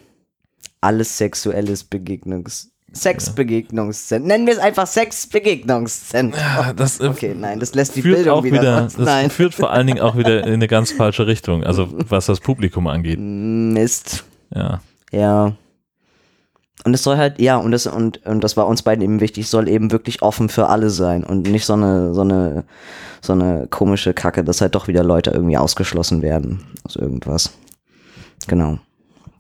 Alles sexuelles Begegnungs... Sexbegegnungszentrum. Nennen wir es einfach Sexbegegnungszentrum. Ja, das äh, Okay, nein, das lässt die Bildung auch wieder, wieder, das Nein. führt vor allen Dingen auch wieder in eine ganz falsche Richtung, also was das Publikum angeht. Mist. Ja, Ja. Und es soll halt, ja, und das, und, und das war uns beiden eben wichtig, soll eben wirklich offen für alle sein und nicht so eine, so eine, so eine komische Kacke, dass halt doch wieder Leute irgendwie ausgeschlossen werden aus irgendwas. Genau.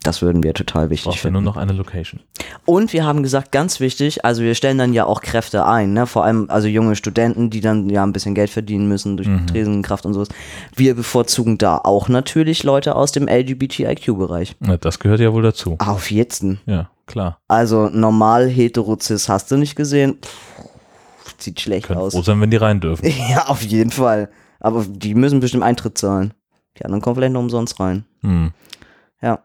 Das würden wir total wichtig braucht finden. nur noch eine Location. Und wir haben gesagt, ganz wichtig, also wir stellen dann ja auch Kräfte ein, ne? vor allem also junge Studenten, die dann ja ein bisschen Geld verdienen müssen durch Tresenkraft und sowas. Wir bevorzugen da auch natürlich Leute aus dem LGBTIQ-Bereich. Ja, das gehört ja wohl dazu. Auf jetzt. Ja, klar. Also normal hetero-cis hast du nicht gesehen. Pff, sieht schlecht Können aus. froh sein, wenn die rein dürfen. Ja, auf jeden Fall. Aber die müssen bestimmt Eintritt zahlen. Die anderen kommen vielleicht noch umsonst rein. Hm. Ja.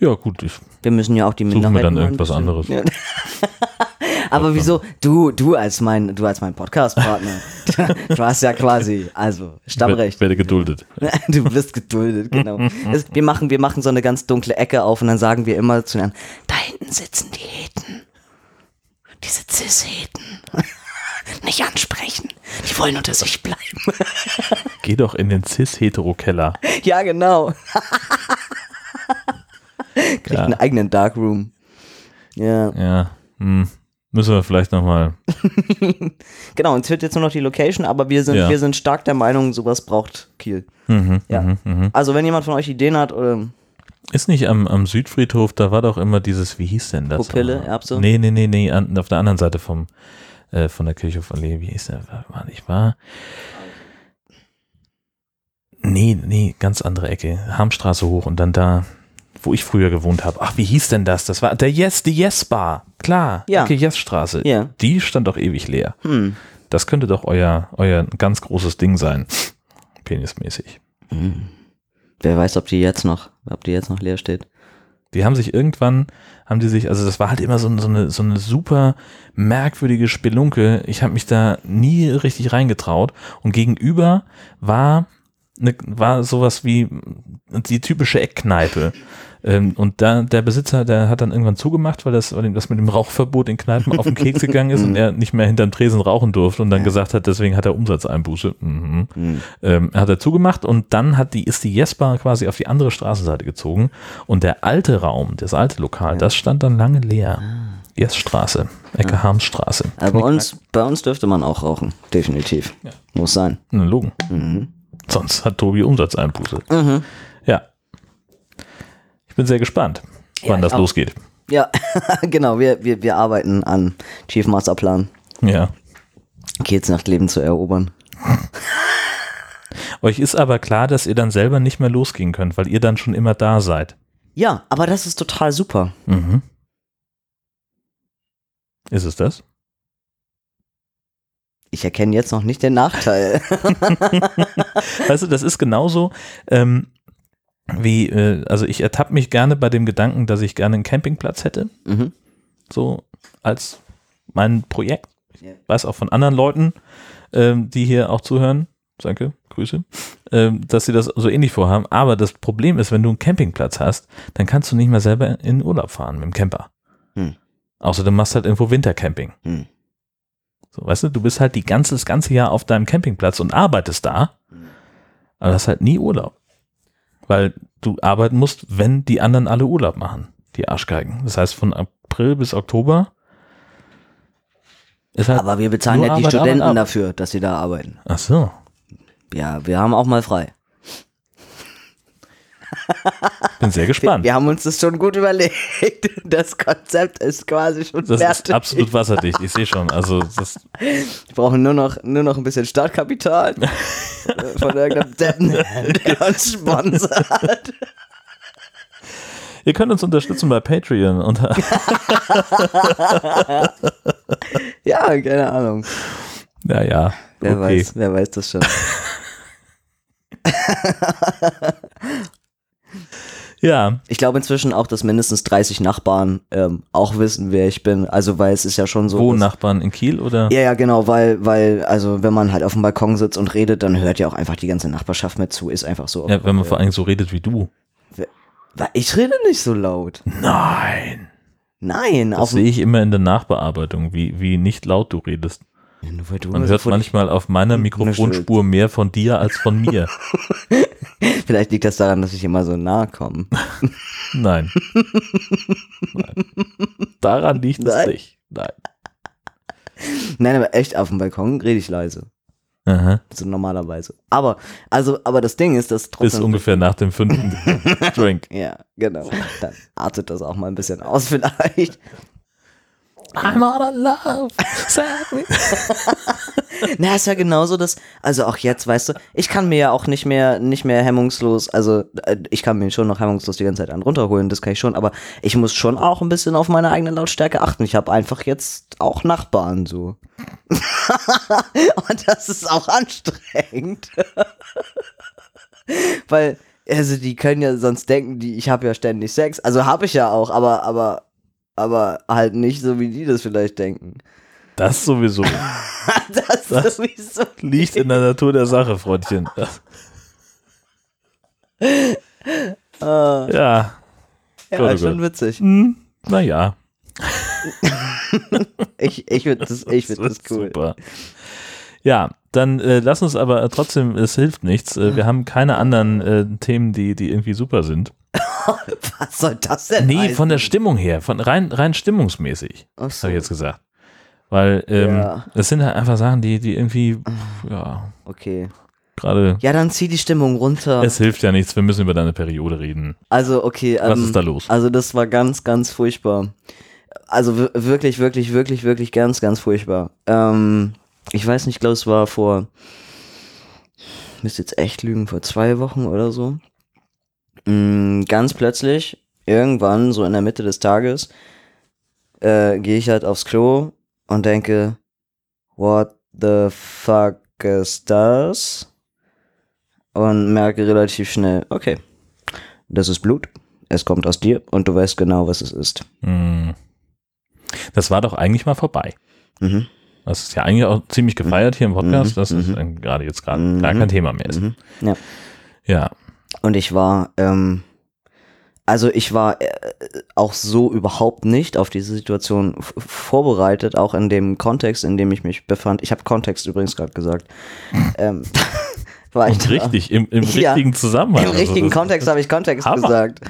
Ja, gut, ich Wir müssen ja auch die Minderheiten. mir dann mal ein irgendwas anderes. Ja. Aber wieso? Du, du als mein, du als mein Podcast-Partner. du hast ja quasi, also Stammrecht. werde geduldet. Du bist geduldet, genau. Wir, machen, wir machen so eine ganz dunkle Ecke auf und dann sagen wir immer zu den anderen, da hinten sitzen die Heten. Diese Cis-Heten. Nicht ansprechen. Die wollen unter sich bleiben. Geh doch in den Cis-Hetero-Keller. ja, genau. Kriegt Ja. einen eigenen Darkroom. Ja. Ja, hm. müssen wir vielleicht nochmal. Genau, uns fehlt jetzt nur noch die Location, aber wir sind, Ja. wir sind stark der Meinung, sowas braucht Kiel. Mhm, Ja. mhm, mhm. Also wenn jemand von euch Ideen hat, oder Ist nicht am, am Südfriedhof, da war doch immer dieses, wie hieß denn das? Pupille, Ah, Erbse? Nee, nee, nee, nee, an, auf der anderen Seite vom, äh, von der Kirche von Lee, wie hieß der? War nicht wahr? Nee, nee, ganz andere Ecke. Harmstraße hoch und dann da, wo ich früher gewohnt habe. Ach, wie hieß denn das? Das war der Yes, die Yes Bar. Klar, Ja. Ecke Yes-Straße. Ja. Die stand doch ewig leer. hm, Das könnte doch euer, euer ganz großes Ding sein. Penismäßig. wer weiß, ob die jetzt noch, ob die jetzt noch leer steht. Die haben sich irgendwann, haben die sich, also das war halt immer so, so, eine, so eine super merkwürdige Spelunke. Ich habe mich da nie richtig reingetraut. Und gegenüber war, eine, war sowas wie die typische Eckkneipe. Ähm, und da der Besitzer, der hat dann irgendwann zugemacht, weil das, weil ihm das mit dem Rauchverbot in Kneipen auf den Keks gegangen ist und er nicht mehr hinterm Tresen rauchen durfte und dann gesagt hat, deswegen hat er Umsatzeinbuße. Mhm. Hm. Ähm, hat er zugemacht und dann hat die, ist die Jesper quasi auf die andere Straßenseite gezogen und der alte Raum, das alte Lokal, das stand dann lange leer. Jesstraße, Ecke Harmsstraße. Aber bei uns, bei uns dürfte man auch rauchen, definitiv. Ja. Muss sein. Na, Logen. Mhm. Sonst hat Tobi Umsatzeinbuße. Mhm. Ja. Ich bin sehr gespannt, wann ich das auch. losgeht. Ja, genau, wir, wir, wir arbeiten an Chief Masterplan, Ja. Kiels Nachtleben zu erobern. Euch ist aber klar, dass ihr dann selber nicht mehr losgehen könnt, weil ihr dann schon immer da seid. Ja, aber das ist total super. Mhm. Ist es das? Ich erkenne jetzt noch nicht den Nachteil. Weißt du, das ist genauso ähm, wie, äh, also ich ertappe mich gerne bei dem Gedanken, dass ich gerne einen Campingplatz hätte, mhm. so als mein Projekt. Ich weiß auch von anderen Leuten, ähm, die hier auch zuhören. Danke, Grüße, ähm, dass sie das so ähnlich vorhaben. Aber das Problem ist, wenn du einen Campingplatz hast, dann kannst du nicht mehr selber in Urlaub fahren mit dem Camper. Hm. Außer du machst halt irgendwo Wintercamping. Hm. So, weißt du, du bist halt die ganze, das ganze Jahr auf deinem Campingplatz und arbeitest da, aber hast halt nie Urlaub. Weil du arbeiten musst, wenn die anderen alle Urlaub machen, die Arschgeigen. Das heißt, von April bis Oktober ist halt. Aber wir bezahlen ja die Arbeit, Studenten Arbeit, Arbeit. dafür, dass sie da arbeiten. Ach so. Ja, wir haben auch mal frei. Bin sehr gespannt. Wir haben uns das schon gut überlegt. Das Konzept ist quasi schon Das ist fertig. absolut wasserdicht, ich sehe schon. Also das, Wir brauchen nur noch, nur noch ein bisschen Startkapital von irgendeinem Deppen, der uns sponsert. ihr könnt uns unterstützen bei Patreon unter Ja, keine Ahnung. Ja, ja. Wer okay. weiß, wer weiß das schon. Ja, Ich glaube inzwischen auch, dass mindestens 30 Nachbarn ähm, auch wissen, wer ich bin. Also, weil es ist ja schon so. wo dass- Nachbarn in Kiel oder? Ja, ja, genau, weil, weil, also wenn man halt auf dem Balkon sitzt und redet, dann hört ja auch einfach die ganze Nachbarschaft mit zu, ist einfach so. Ja, wenn man vor allem so redet wie du. Weil Ich rede nicht so laut. Nein. Nein, Das sehe ich immer in der Nachbearbeitung, wie, wie nicht laut du redest. Ja, Man hört manchmal auf meiner Mikrofonspur mehr von dir als von mir. Vielleicht liegt das daran, dass ich immer so nahe komme. Nein. Nein. Daran liegt es Nein. nicht. Nein. Nein, aber echt auf dem Balkon rede ich leise. Aha. So normalerweise. Aber, also, aber das Ding ist, dass Bis trotzdem. ungefähr nach dem fünften Drink. Ja, genau. Dann artet das auch mal ein bisschen aus, vielleicht. I'm not in love. Me. Na, ist ja genauso das, also auch jetzt, weißt du, ich kann mir ja auch nicht mehr, nicht mehr hemmungslos, also äh, ich kann mir schon noch hemmungslos die ganze Zeit einen runterholen, das kann ich schon, aber ich muss schon auch ein bisschen auf meine eigene Lautstärke achten. Ich habe einfach jetzt auch Nachbarn so. Und das ist auch anstrengend. Weil, also die können ja sonst denken, die, ich habe ja ständig Sex. Also habe ich ja auch, aber, aber, aber halt nicht so, wie die das vielleicht denken. Das sowieso Das, Das- sowieso. liegt in der Natur der Sache, Freundchen. Ah, Ja. ja, Gut, ist schon witzig. Hm, naja. Ich, ich finde das, ich find das cool. Super. Ja, dann äh, lass uns aber trotzdem, es hilft nichts. Äh, wir haben keine anderen äh, Themen, die, die irgendwie super sind. Was soll das denn Nee, heißen? von der Stimmung her, von rein, rein stimmungsmäßig, Ach so. habe ich jetzt gesagt. Weil ähm, Ja. es sind halt einfach Sachen, die, die irgendwie, pf, ja, Okay. gerade, Ja, dann zieh die Stimmung runter. es hilft ja nichts, wir müssen über deine Periode reden. also, okay. Was ähm, ist da los? Also, das war ganz, ganz furchtbar. Also, wir- wirklich, wirklich, wirklich, wirklich ganz, ganz furchtbar. Ähm, ich weiß nicht, ich glaube, es war vor, ich müsste jetzt echt lügen, vor zwei Wochen oder so. Mm, ganz plötzlich, irgendwann, so in der Mitte des Tages, äh, gehe ich halt aufs Klo und denke, what the fuck ist das? Und merke relativ schnell, okay, das ist Blut, es kommt aus dir und du weißt genau, was es ist. Hm. Das war doch eigentlich mal vorbei. Mhm. Das ist ja eigentlich auch ziemlich gefeiert hier im Podcast, Mhm, dass es mhm. gerade jetzt gerade Mhm. gar kein Thema mehr ist. Mhm. Ja. Ja. Und ich war, ähm, also ich war äh, auch so überhaupt nicht auf diese Situation vorbereitet, auch in dem Kontext, in dem ich mich befand. Ich habe Kontext übrigens gerade gesagt. ähm, war ich Und richtig, im, im Ja. richtigen Zusammenhang. Im Also richtigen das- Kontext habe ich Kontext Hammer. gesagt.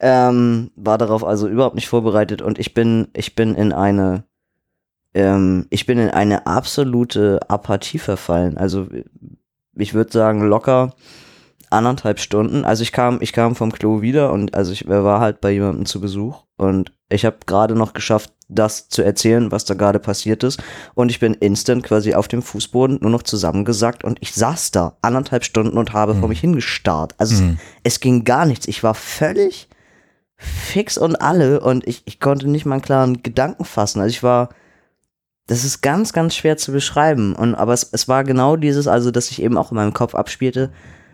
Ähm, war darauf also überhaupt nicht vorbereitet und ich bin, ich bin in eine, ähm, ich bin in eine absolute Apathie verfallen. Also ich würde sagen locker anderthalb Stunden. Also ich kam, ich kam vom Klo wieder und also ich war halt bei jemandem zu Besuch und ich habe gerade noch geschafft, das zu erzählen, was da gerade passiert ist. Und ich bin instant quasi auf dem Fußboden nur noch zusammengesackt und ich saß da anderthalb Stunden und habe vor Mhm. mich hingestarrt. Also es, Mhm. es ging gar nichts. Ich war völlig fix und alle und ich, ich konnte nicht mal einen klaren Gedanken fassen. Also ich war, das ist ganz, ganz schwer zu beschreiben. Und aber es, es war genau dieses, also dass ich eben auch in meinem Kopf abspielte,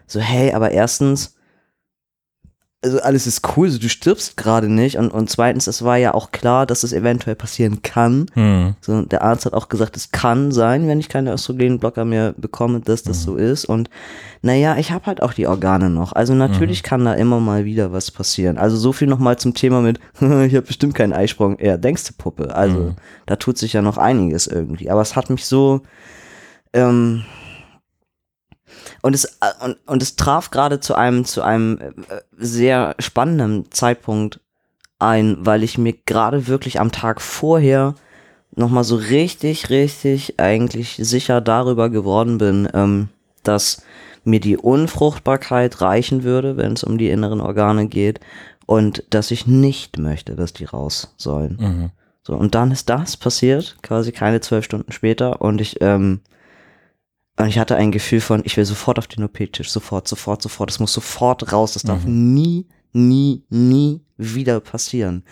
so, hey, aber erstens, also alles ist cool, so du stirbst gerade nicht. Und, und zweitens, es war ja auch klar, dass es eventuell passieren kann. Hm. So, der Arzt hat auch gesagt, es kann sein, wenn ich keine Östrogenblocker mehr bekomme, dass das Mhm. so ist. Und naja, ich habe halt auch die Organe noch. Also natürlich Mhm. kann da immer mal wieder was passieren. Also so viel nochmal zum Thema mit, ich habe bestimmt keinen Eisprung. Ja, denkst du, Puppe. Also Mhm. da tut sich ja noch einiges irgendwie. Aber es hat mich so, ähm, und es, äh, und, und es traf gerade zu einem, zu einem äh, sehr spannenden Zeitpunkt ein, weil ich mir gerade wirklich am Tag vorher nochmal so richtig, richtig eigentlich sicher darüber geworden bin, ähm, dass mir die Unfruchtbarkeit reichen würde, wenn es um die inneren Organe geht und dass ich nicht möchte, dass die raus sollen. Mhm. So, und dann ist das passiert, quasi keine zwölf Stunden später und ich, ähm, und ich hatte ein Gefühl von, ich will sofort auf den OP-Tisch, sofort, sofort, sofort, es muss sofort raus, das darf nie, nie, nie wieder passieren.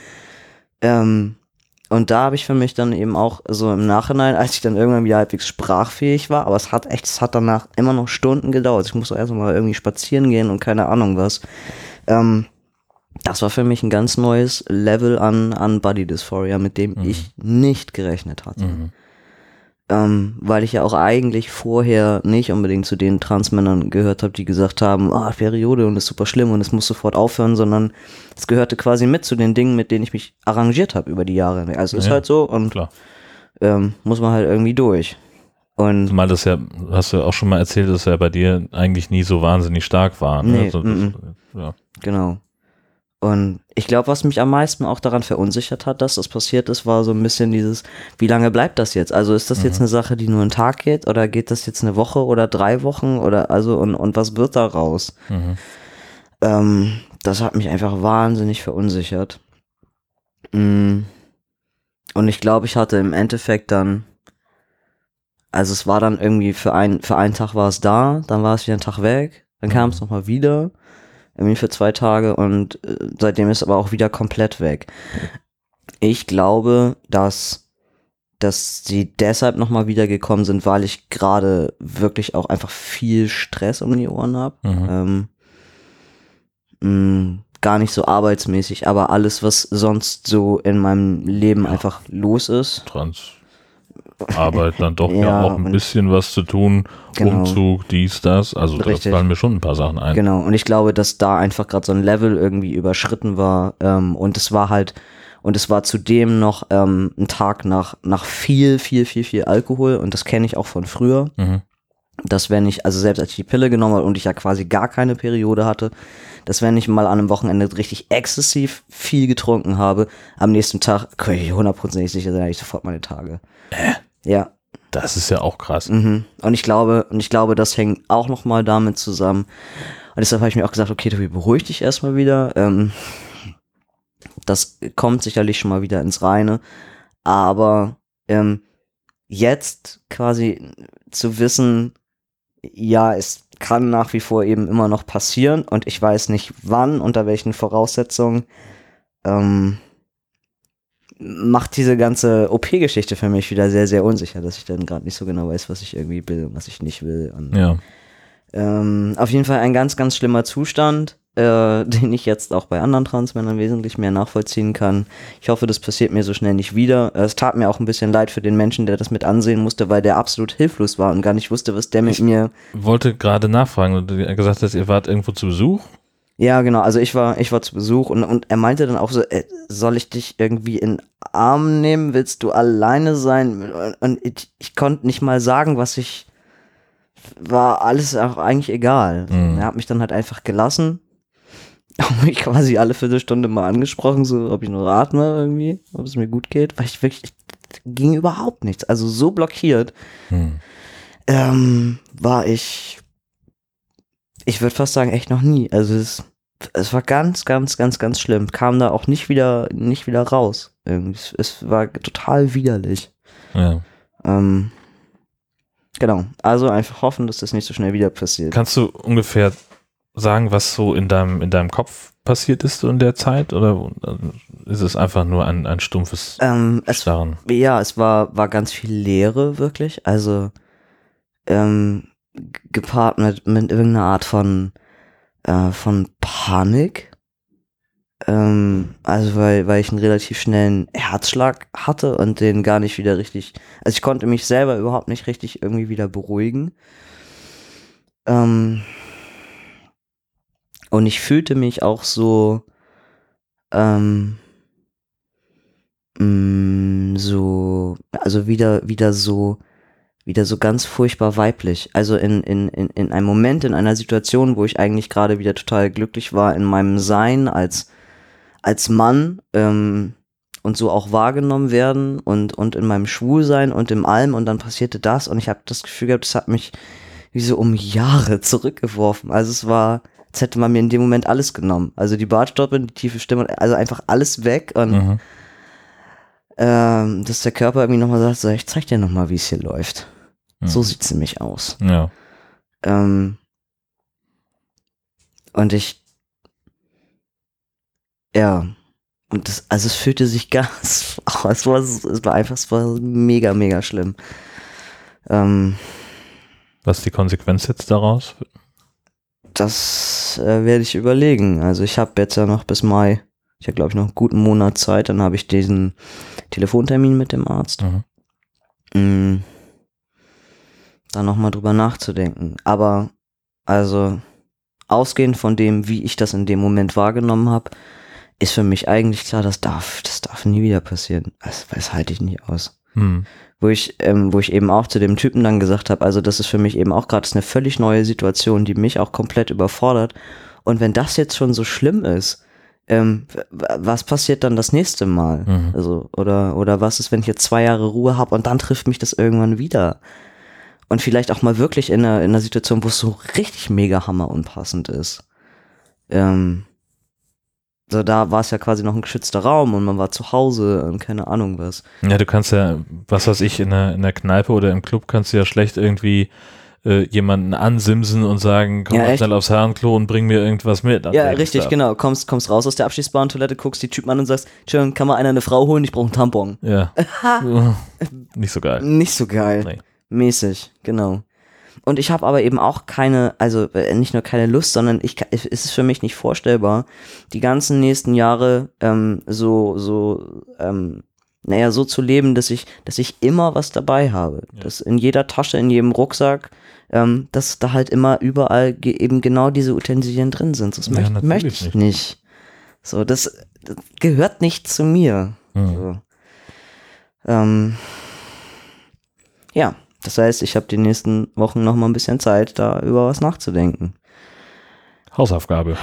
Ähm, und da habe ich für mich dann eben auch so im Nachhinein, als ich dann irgendwann wieder halbwegs sprachfähig war, aber es hat echt, es hat danach immer noch Stunden gedauert. Ich musste erst mal irgendwie spazieren gehen und keine Ahnung was. Ähm, das war für mich ein ganz neues Level an, an Body Dysphoria, mit dem Mhm. ich nicht gerechnet hatte. Mhm. Ähm, weil ich ja auch eigentlich vorher nicht unbedingt zu den Transmännern gehört habe, die gesagt haben, ah, Periode und ist super schlimm und es muss sofort aufhören, sondern es gehörte quasi mit zu den Dingen, mit denen ich mich arrangiert habe über die Jahre. Also ist Ja, halt so und ähm, muss man halt irgendwie durch. Und Zumal das ja, hast du auch schon mal erzählt, dass ja bei dir eigentlich nie so wahnsinnig stark war. Ne? Nee, Also das, ja. Genau. Und ich glaube, was mich am meisten auch daran verunsichert hat, dass das passiert ist, war so ein bisschen dieses, wie lange bleibt das jetzt? Also ist das jetzt eine Sache, die nur einen Tag geht oder geht das jetzt eine Woche oder drei Wochen oder also und, und was wird daraus? Mhm. Ähm, das hat mich einfach wahnsinnig verunsichert. Mm. Und ich glaube, ich hatte im Endeffekt dann, also es war dann irgendwie für, ein, für einen Tag war es da, dann war es wieder ein Tag weg, dann kam es nochmal wieder, irgendwie für zwei Tage und äh, seitdem ist aber auch wieder komplett weg. Ich glaube, dass, dass sie deshalb nochmal wiedergekommen sind, weil ich gerade wirklich auch einfach viel Stress um die Ohren habe. Mhm. Ähm, mh, gar nicht so arbeitsmäßig, aber alles, was sonst so in meinem Leben einfach los ist. Trans. Arbeit dann doch ja, Ja, auch ein bisschen was zu tun. Genau. Umzug, dies, das. Also da Richtig. fallen mir schon ein paar Sachen ein. Genau, und ich glaube, dass da einfach gerade so ein Level irgendwie überschritten war. Ähm, und es war halt, und es war zudem noch ähm, ein Tag nach, nach viel, viel, viel, viel Alkohol. Und das kenne ich auch von früher. Mhm. dass wenn ich, also selbst als ich die Pille genommen habe und ich ja quasi gar keine Periode hatte, dass wenn ich mal an einem Wochenende richtig exzessiv viel getrunken habe, am nächsten Tag kann ich hundertprozentig sicher sein, habe ich sofort meine Tage. Ja. Das ist ja auch krass. Mhm. Und ich glaube, und ich glaube, das hängt auch nochmal damit zusammen. Und deshalb habe ich mir auch gesagt, okay, du beruhig dich erstmal wieder. Ähm, das kommt sicherlich schon mal wieder ins Reine. Aber ähm, jetzt quasi zu wissen, ja, es kann nach wie vor eben immer noch passieren und ich weiß nicht wann, unter welchen Voraussetzungen, ähm, macht diese ganze OP-Geschichte für mich wieder sehr, sehr unsicher, dass ich dann gerade nicht so genau weiß, was ich irgendwie will und was ich nicht will. Und, Ja. ähm, auf jeden Fall ein ganz, ganz schlimmer Zustand, äh, den ich jetzt auch bei anderen Transmännern wesentlich mehr nachvollziehen kann. Ich hoffe, das passiert mir so schnell nicht wieder. Äh, Es tat mir auch ein bisschen leid für den Menschen, der das mit ansehen musste, weil der absolut hilflos war und gar nicht wusste, was der mit mir. Wollte gerade nachfragen, du gesagt hast, ihr wart irgendwo zu Besuch. Ja, genau. Also ich war, ich war zu Besuch und, und er meinte dann auch so, äh, soll ich dich irgendwie in Arm nehmen? Willst du alleine sein? Und, ich, ich konnte nicht mal sagen, was ich war alles auch eigentlich egal. Mhm. Er hat mich dann halt einfach gelassen. Auch mich quasi alle Viertelstunde mal angesprochen, so ob ich nur atme irgendwie, ob es mir gut geht, weil ich wirklich ging überhaupt nichts. Also so blockiert Hm. ähm, war ich, ich würde fast sagen, echt noch nie. Also es, es war ganz, ganz, ganz, ganz schlimm. Kam da auch nicht wieder, nicht wieder raus. Es, es war total widerlich. Ja. Ähm, genau. Also einfach hoffen, dass das nicht so schnell wieder passiert. Kannst du ungefähr sagen, was so in deinem, in deinem Kopf passiert ist so in der Zeit? Oder ist es einfach nur ein, ein stumpfes Ähm, es, Starren? ja, es war, war ganz viel Leere, wirklich. Also, ähm, gepaart mit, mit irgendeiner Art von, äh, von Panik. Ähm, also weil, weil ich einen relativ schnellen Herzschlag hatte und den gar nicht wieder richtig, also ich konnte mich selber überhaupt nicht richtig irgendwie wieder beruhigen. Ähm, und ich fühlte mich auch so, ähm, mh, so, also wieder, wieder so, wieder so ganz furchtbar weiblich. Also in, in, in, in einem Moment, in einer Situation, wo ich eigentlich gerade wieder total glücklich war in meinem Sein als, als Mann ähm, und so auch wahrgenommen werden und, und in meinem Schwulsein und im Allem und dann passierte das und ich habe das Gefühl gehabt, es hat mich wie so um Jahre zurückgeworfen. Also es war, als hätte man mir in dem Moment alles genommen. Also die Bartstoppe, die tiefe Stimme, also einfach alles weg und Mhm. ähm, dass der Körper irgendwie nochmal sagt, so, ich zeig dir nochmal, wie es hier läuft. Mhm. So sieht's nämlich aus. Ja. Ähm, und ich, ja, und das, also es fühlte sich ganz, oh, es war, es war einfach, es war mega, mega schlimm. Ähm, Was ist die Konsequenz jetzt daraus? das äh, werde ich überlegen. Also ich habe jetzt ja noch bis Mai, ich habe glaube ich noch einen guten Monat Zeit, dann habe ich diesen Telefontermin mit dem Arzt. Mhm. Mm, da nochmal drüber nachzudenken. Aber also ausgehend von dem, wie ich das in dem Moment wahrgenommen habe, ist für mich eigentlich klar, das darf, das darf nie wieder passieren. Das, das halte ich nicht aus. Hm. Wo ich, ähm, wo ich eben auch zu dem Typen dann gesagt habe, also das ist für mich eben auch gerade eine völlig neue Situation, die mich auch komplett überfordert. Und wenn das jetzt schon so schlimm ist, ähm, was passiert dann das nächste Mal? Mhm. Also, oder, oder was ist, wenn ich jetzt zwei Jahre Ruhe habe und dann trifft mich das irgendwann wieder? Und vielleicht auch mal wirklich in einer, in einer Situation, wo es so richtig mega hammer unpassend ist. Ähm, so da war es ja quasi noch ein geschützter Raum und man war zu Hause und keine Ahnung was. Ja, du kannst ja, was weiß ich, in der, in der Kneipe oder im Club kannst du ja schlecht irgendwie äh, jemanden ansimsen und sagen, komm Ja, schnell aufs Herrenklo und bring mir irgendwas mit. Ja, richtig, genau. Kommst, kommst raus aus der abschließbaren Toilette, guckst die Typen an und sagst, Entschuldigung, kann mal einer eine Frau holen? Ich brauche einen Tampon. Ja. Nicht so geil. Nicht so geil. Nee. Mäßig, genau. Und ich habe aber eben auch keine, also äh, nicht nur keine Lust, sondern ich, es ist für mich nicht vorstellbar, die ganzen nächsten Jahre ähm, so, so, ähm, naja, so zu leben, dass ich, dass ich immer was dabei habe. Ja. Dass in jeder Tasche, in jedem Rucksack, ähm, dass da halt immer überall ge eben genau diese Utensilien drin sind. Das Ja, möchte, möchte ich nicht. nicht. So, das, das gehört nicht zu mir. Mhm. So. Ähm, ja, das heißt, ich habe die nächsten Wochen noch mal ein bisschen Zeit, da über was nachzudenken. Hausaufgabe.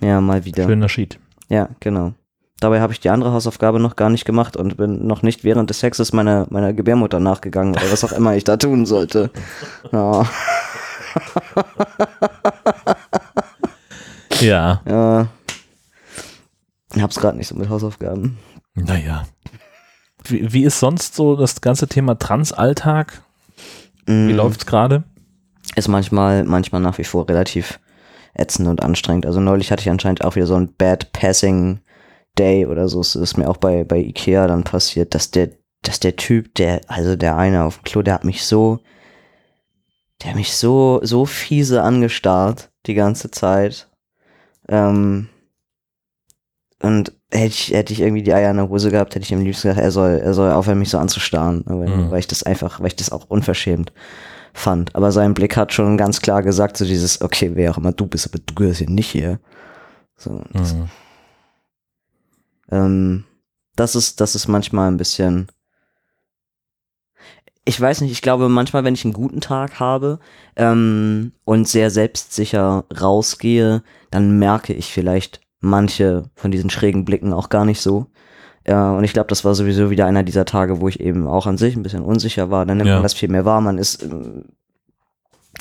Ja, mal wieder. Schöner Sheet. Ja, genau. Dabei habe ich die andere Hausaufgabe noch gar nicht gemacht und bin noch nicht während des Sexes meiner, meiner Gebärmutter nachgegangen oder was auch immer ich da tun sollte. Ja, Ja. ja. Ich hab's gerade nicht so mit Hausaufgaben. Naja. Wie, wie ist sonst so das ganze Thema Trans-Alltag? Wie Mm, läuft's gerade? Ist manchmal, manchmal nach wie vor relativ ätzend und anstrengend. Also neulich hatte ich anscheinend auch wieder so ein Bad Passing Day oder so. Es ist mir auch bei, bei Ikea dann passiert, dass der, dass der Typ, der, also der eine auf dem Klo, der hat mich so, der hat mich so, so fiese angestarrt die ganze Zeit. Ähm, und hätte ich, hätte ich irgendwie die Eier in der Hose gehabt, hätte ich ihm liebsten gesagt, er soll, er soll aufhören, mich so anzustarren. Mhm. Weil ich das einfach, weil ich das auch unverschämt fand. Aber sein Blick hat schon ganz klar gesagt, so dieses, okay, wer auch immer du bist, aber du gehörst hier nicht hier. So, das, Mhm. ähm, das ist, das ist manchmal ein bisschen. Ich weiß nicht, ich glaube manchmal, wenn ich einen guten Tag habe ähm, und sehr selbstsicher rausgehe, dann merke ich vielleicht manche von diesen schrägen Blicken auch gar nicht so. Äh, und ich glaube, das war sowieso wieder einer dieser Tage, wo ich eben auch an sich ein bisschen unsicher war. Dann nimmt Ja. man das viel mehr wahr. Man ist ähm,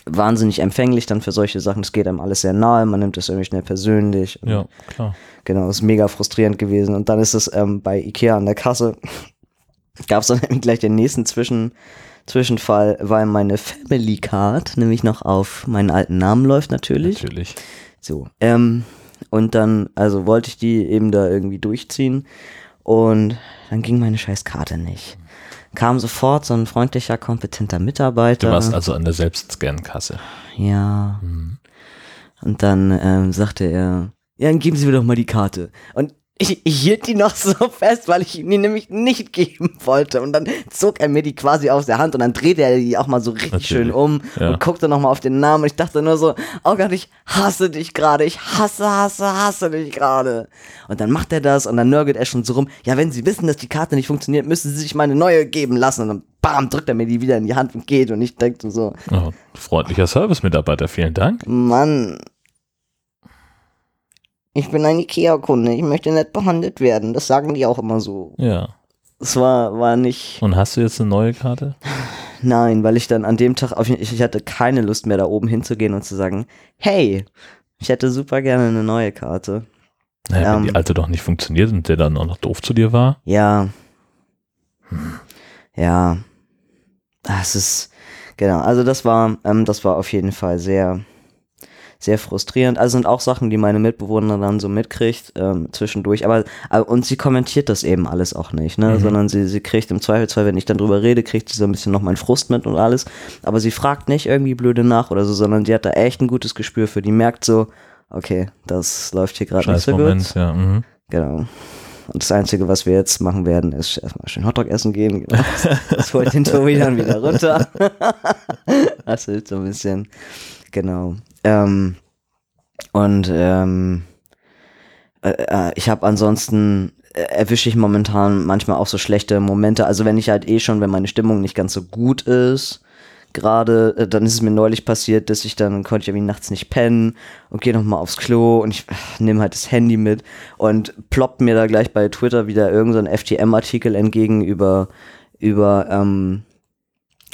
wahnsinnig empfänglich dann für solche Sachen. Es geht einem alles sehr nahe. Man nimmt das irgendwie schnell persönlich. Ja, klar. Genau, ist mega frustrierend gewesen. Und dann ist es ähm, bei Ikea an der Kasse, gab es dann gleich den nächsten Zwischen, Zwischenfall, weil meine Family Card nämlich noch auf meinen alten Namen läuft natürlich. Natürlich. So. Ähm, und dann, also wollte ich die eben da irgendwie durchziehen und dann ging meine scheiß Karte nicht. Kam sofort so ein freundlicher, kompetenter Mitarbeiter. Du warst also an der Selbstscan-Kasse. ja. Mhm. Und dann ähm, sagte er, ja, dann geben Sie mir doch mal die Karte. Und ich, ich hielt die noch so fest, weil ich ihn die nämlich nicht geben wollte. Und dann zog er mir die quasi aus der Hand und dann drehte er die auch mal so richtig Natürlich. schön um Ja. und guckte nochmal auf den Namen. Und ich dachte nur so, oh Gott, ich hasse dich gerade. Ich hasse, hasse, hasse dich gerade. Und dann macht er das und dann nörgelt er schon so rum. Ja, wenn Sie wissen, dass die Karte nicht funktioniert, müssen Sie sich meine neue geben lassen. Und dann bam, drückt er mir die wieder in die Hand und geht. Und ich denke so, Oh, freundlicher Service-Mitarbeiter, vielen Dank. Mann. Ich bin ein Ikea-Kunde, ich möchte nicht behandelt werden. Das sagen die auch immer so. Ja. Es war, war nicht. Und hast du jetzt eine neue Karte? Nein, weil ich dann an dem Tag, auf, ich, ich hatte keine Lust mehr da oben hinzugehen und zu sagen, hey, ich hätte super gerne eine neue Karte. Naja, wenn Ähm. die alte doch nicht funktioniert und der dann auch noch doof zu dir war. Ja. Ja. Das ist, genau, also das war, ähm, das war auf jeden Fall sehr, sehr frustrierend. Also sind auch Sachen, die meine Mitbewohnerin dann so mitkriegt, ähm, zwischendurch. Aber, aber, und sie kommentiert das eben alles auch nicht, ne? Mhm. Sondern sie, sie kriegt im Zweifelsfall, wenn ich dann drüber rede, kriegt sie so ein bisschen noch meinen Frust mit und alles. Aber sie fragt nicht irgendwie blöde nach oder so, sondern die hat da echt ein gutes Gespür für. Die merkt so, okay, das läuft hier gerade nicht so gut. Moment, ja. Mhm. Genau. Und das Einzige, was wir jetzt machen werden, ist erstmal schön Hotdog essen gehen. Genau. Das holt den Tobi dann wieder runter. Das hilft so ein bisschen. Genau. Ähm, und ähm, äh, äh, ich habe ansonsten äh, erwische ich momentan manchmal auch so schlechte Momente. Also wenn ich halt eh schon, wenn meine Stimmung nicht ganz so gut ist, gerade, äh, dann ist es mir neulich passiert, dass ich dann konnte ich irgendwie nachts nicht pennen und gehe nochmal aufs Klo und ich nehme halt das Handy mit und ploppt mir da gleich bei Twitter wieder irgendein so FTM-Artikel entgegen über, über, ähm,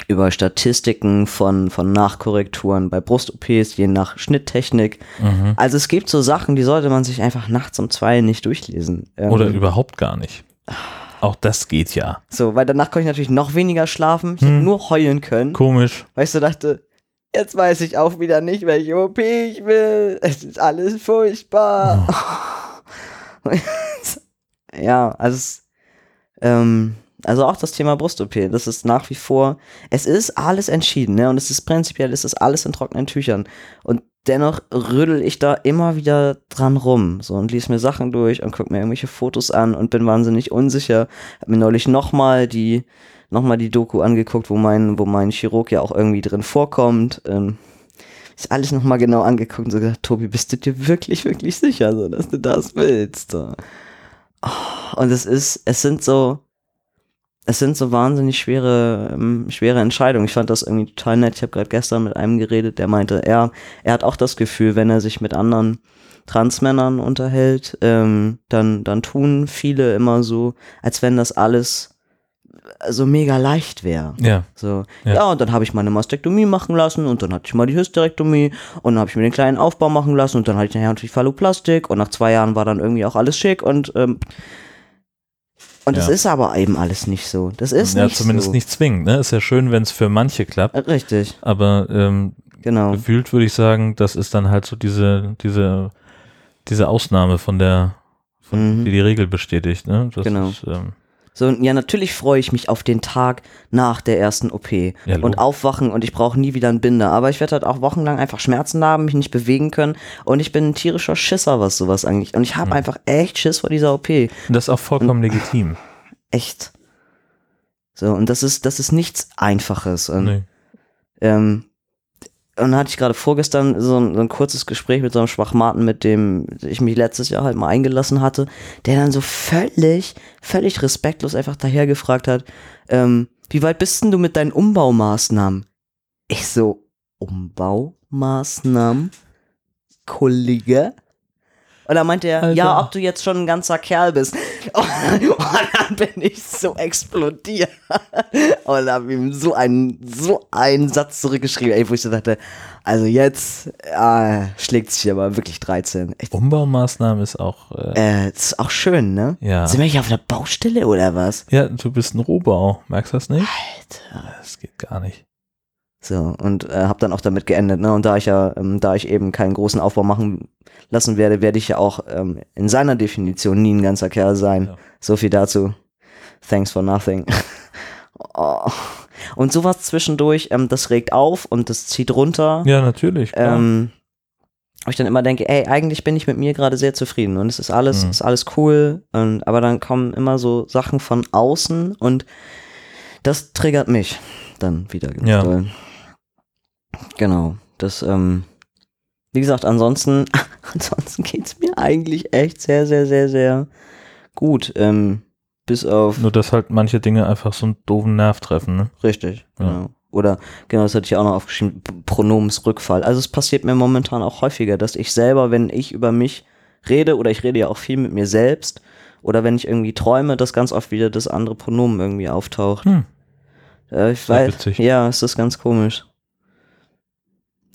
über Statistiken von, von Nachkorrekturen bei Brust-OPs, je nach Schnitttechnik. Mhm. Also es gibt so Sachen, die sollte man sich einfach nachts um zwei nicht durchlesen. Ähm, Oder überhaupt gar nicht. Auch das geht ja. So, weil danach konnte ich natürlich noch weniger schlafen. Ich hätte Hm. nur heulen können. Komisch. Weil ich so dachte, jetzt weiß ich auch wieder nicht, welche OP ich will. Es ist alles furchtbar. ja, also es, ähm, also auch das Thema Brust-OP, das ist nach wie vor, es ist alles entschieden, ne? Und es ist prinzipiell, es ist alles in trockenen Tüchern. Und dennoch rüttel ich da immer wieder dran rum, so und lies mir Sachen durch und guck mir irgendwelche Fotos an und bin wahnsinnig unsicher. Hab mir neulich nochmal die, nochmal die Doku angeguckt, wo mein, wo mein Chirurg ja auch irgendwie drin vorkommt. Ähm, ist alles nochmal genau angeguckt und so gesagt, Tobi, bist du dir wirklich, wirklich sicher, so, dass du das willst? So. Oh, Und es ist, es sind so, es sind so wahnsinnig schwere, ähm, schwere Entscheidungen. Ich fand das irgendwie total nett. Ich habe gerade gestern mit einem geredet, der meinte, er, er hat auch das Gefühl, wenn er sich mit anderen Transmännern unterhält, ähm, dann, dann tun viele immer so, als wenn das alles so mega leicht wäre. Ja. So, Ja. ja, und dann habe ich meine Mastektomie machen lassen und dann hatte ich mal die Hysterektomie und dann habe ich mir den kleinen Aufbau machen lassen und dann hatte ich nachher natürlich Phalloplastik und nach zwei Jahren war dann irgendwie auch alles schick und ähm, und das Ja. ist aber eben alles nicht so. Das ist ja, nicht zumindest so. nicht zwingend. Ne? Ist ja schön, wenn es für manche klappt. Richtig, Aber ähm, genau. gefühlt würde ich sagen, das ist dann halt so diese, diese, diese Ausnahme von der, von, Mhm. die die Regel bestätigt. Ne? Das Genau. Ist, ähm, So, ja, natürlich freue ich mich auf den Tag nach der ersten OP Ja, und aufwachen und ich brauche nie wieder einen Binder. Aber ich werde halt auch wochenlang einfach Schmerzen haben, mich nicht bewegen können und ich bin ein tierischer Schisser, was sowas eigentlich. Und ich habe Hm. einfach echt Schiss vor dieser OP. das ist auch vollkommen legitim. Echt. So, und das ist, das ist nichts Einfaches. Und, Nee. ähm, und dann hatte ich gerade vorgestern so ein, so ein kurzes Gespräch mit so einem Schwachmaten, mit dem ich mich letztes Jahr halt mal eingelassen hatte, der dann so völlig, völlig respektlos einfach daher gefragt hat, ähm, wie weit bist denn du mit deinen Umbaumaßnahmen? Ich so, Umbaumaßnahmen? Kollege? Und dann meinte er, Alter. ja, ob du jetzt schon ein ganzer Kerl bist. Und dann bin ich so explodiert. Und habe ihm so einen, so einen Satz zurückgeschrieben, ey, wo ich so dachte, also jetzt äh, schlägt sich aber wirklich 13. Echt, Umbaumaßnahmen ist auch, äh, äh, ist auch schön, ne? ja. Sind wir hier auf einer Baustelle oder was? Ja, du bist ein Rohbau. Merkst du das nicht? Alter. Das geht gar nicht. So, und äh, habe dann auch damit geendet, ne? Und da ich ja, ähm, da ich eben keinen großen Aufbau machen lassen werde, werde ich ja auch ähm, in seiner Definition nie ein ganzer Kerl sein. Ja. So viel dazu. Thanks for nothing. oh. Und sowas zwischendurch, ähm, das regt auf und das zieht runter. Ja, natürlich. Klar. Ähm, wo ich dann immer denke, ey, eigentlich bin ich mit mir gerade sehr zufrieden und es ist alles, Mhm. ist alles cool. Und, aber dann kommen immer so Sachen von außen und das triggert mich dann wieder Ja. doll. Genau. Das, ähm, wie gesagt, ansonsten, ansonsten geht's mir eigentlich echt sehr, sehr, sehr, sehr gut. Ähm, bis auf Nur, dass halt manche Dinge einfach so einen doofen Nerv treffen, ne? Richtig, Ja. genau. Oder, genau, das hatte ich auch noch aufgeschrieben, Pronomensrückfall. Also es passiert mir momentan auch häufiger, dass ich selber, wenn ich über mich rede, oder ich rede ja auch viel mit mir selbst, oder wenn ich irgendwie träume, dass ganz oft wieder das andere Pronomen irgendwie auftaucht. Hm. Äh, ich weiß, ja, es ist ganz komisch.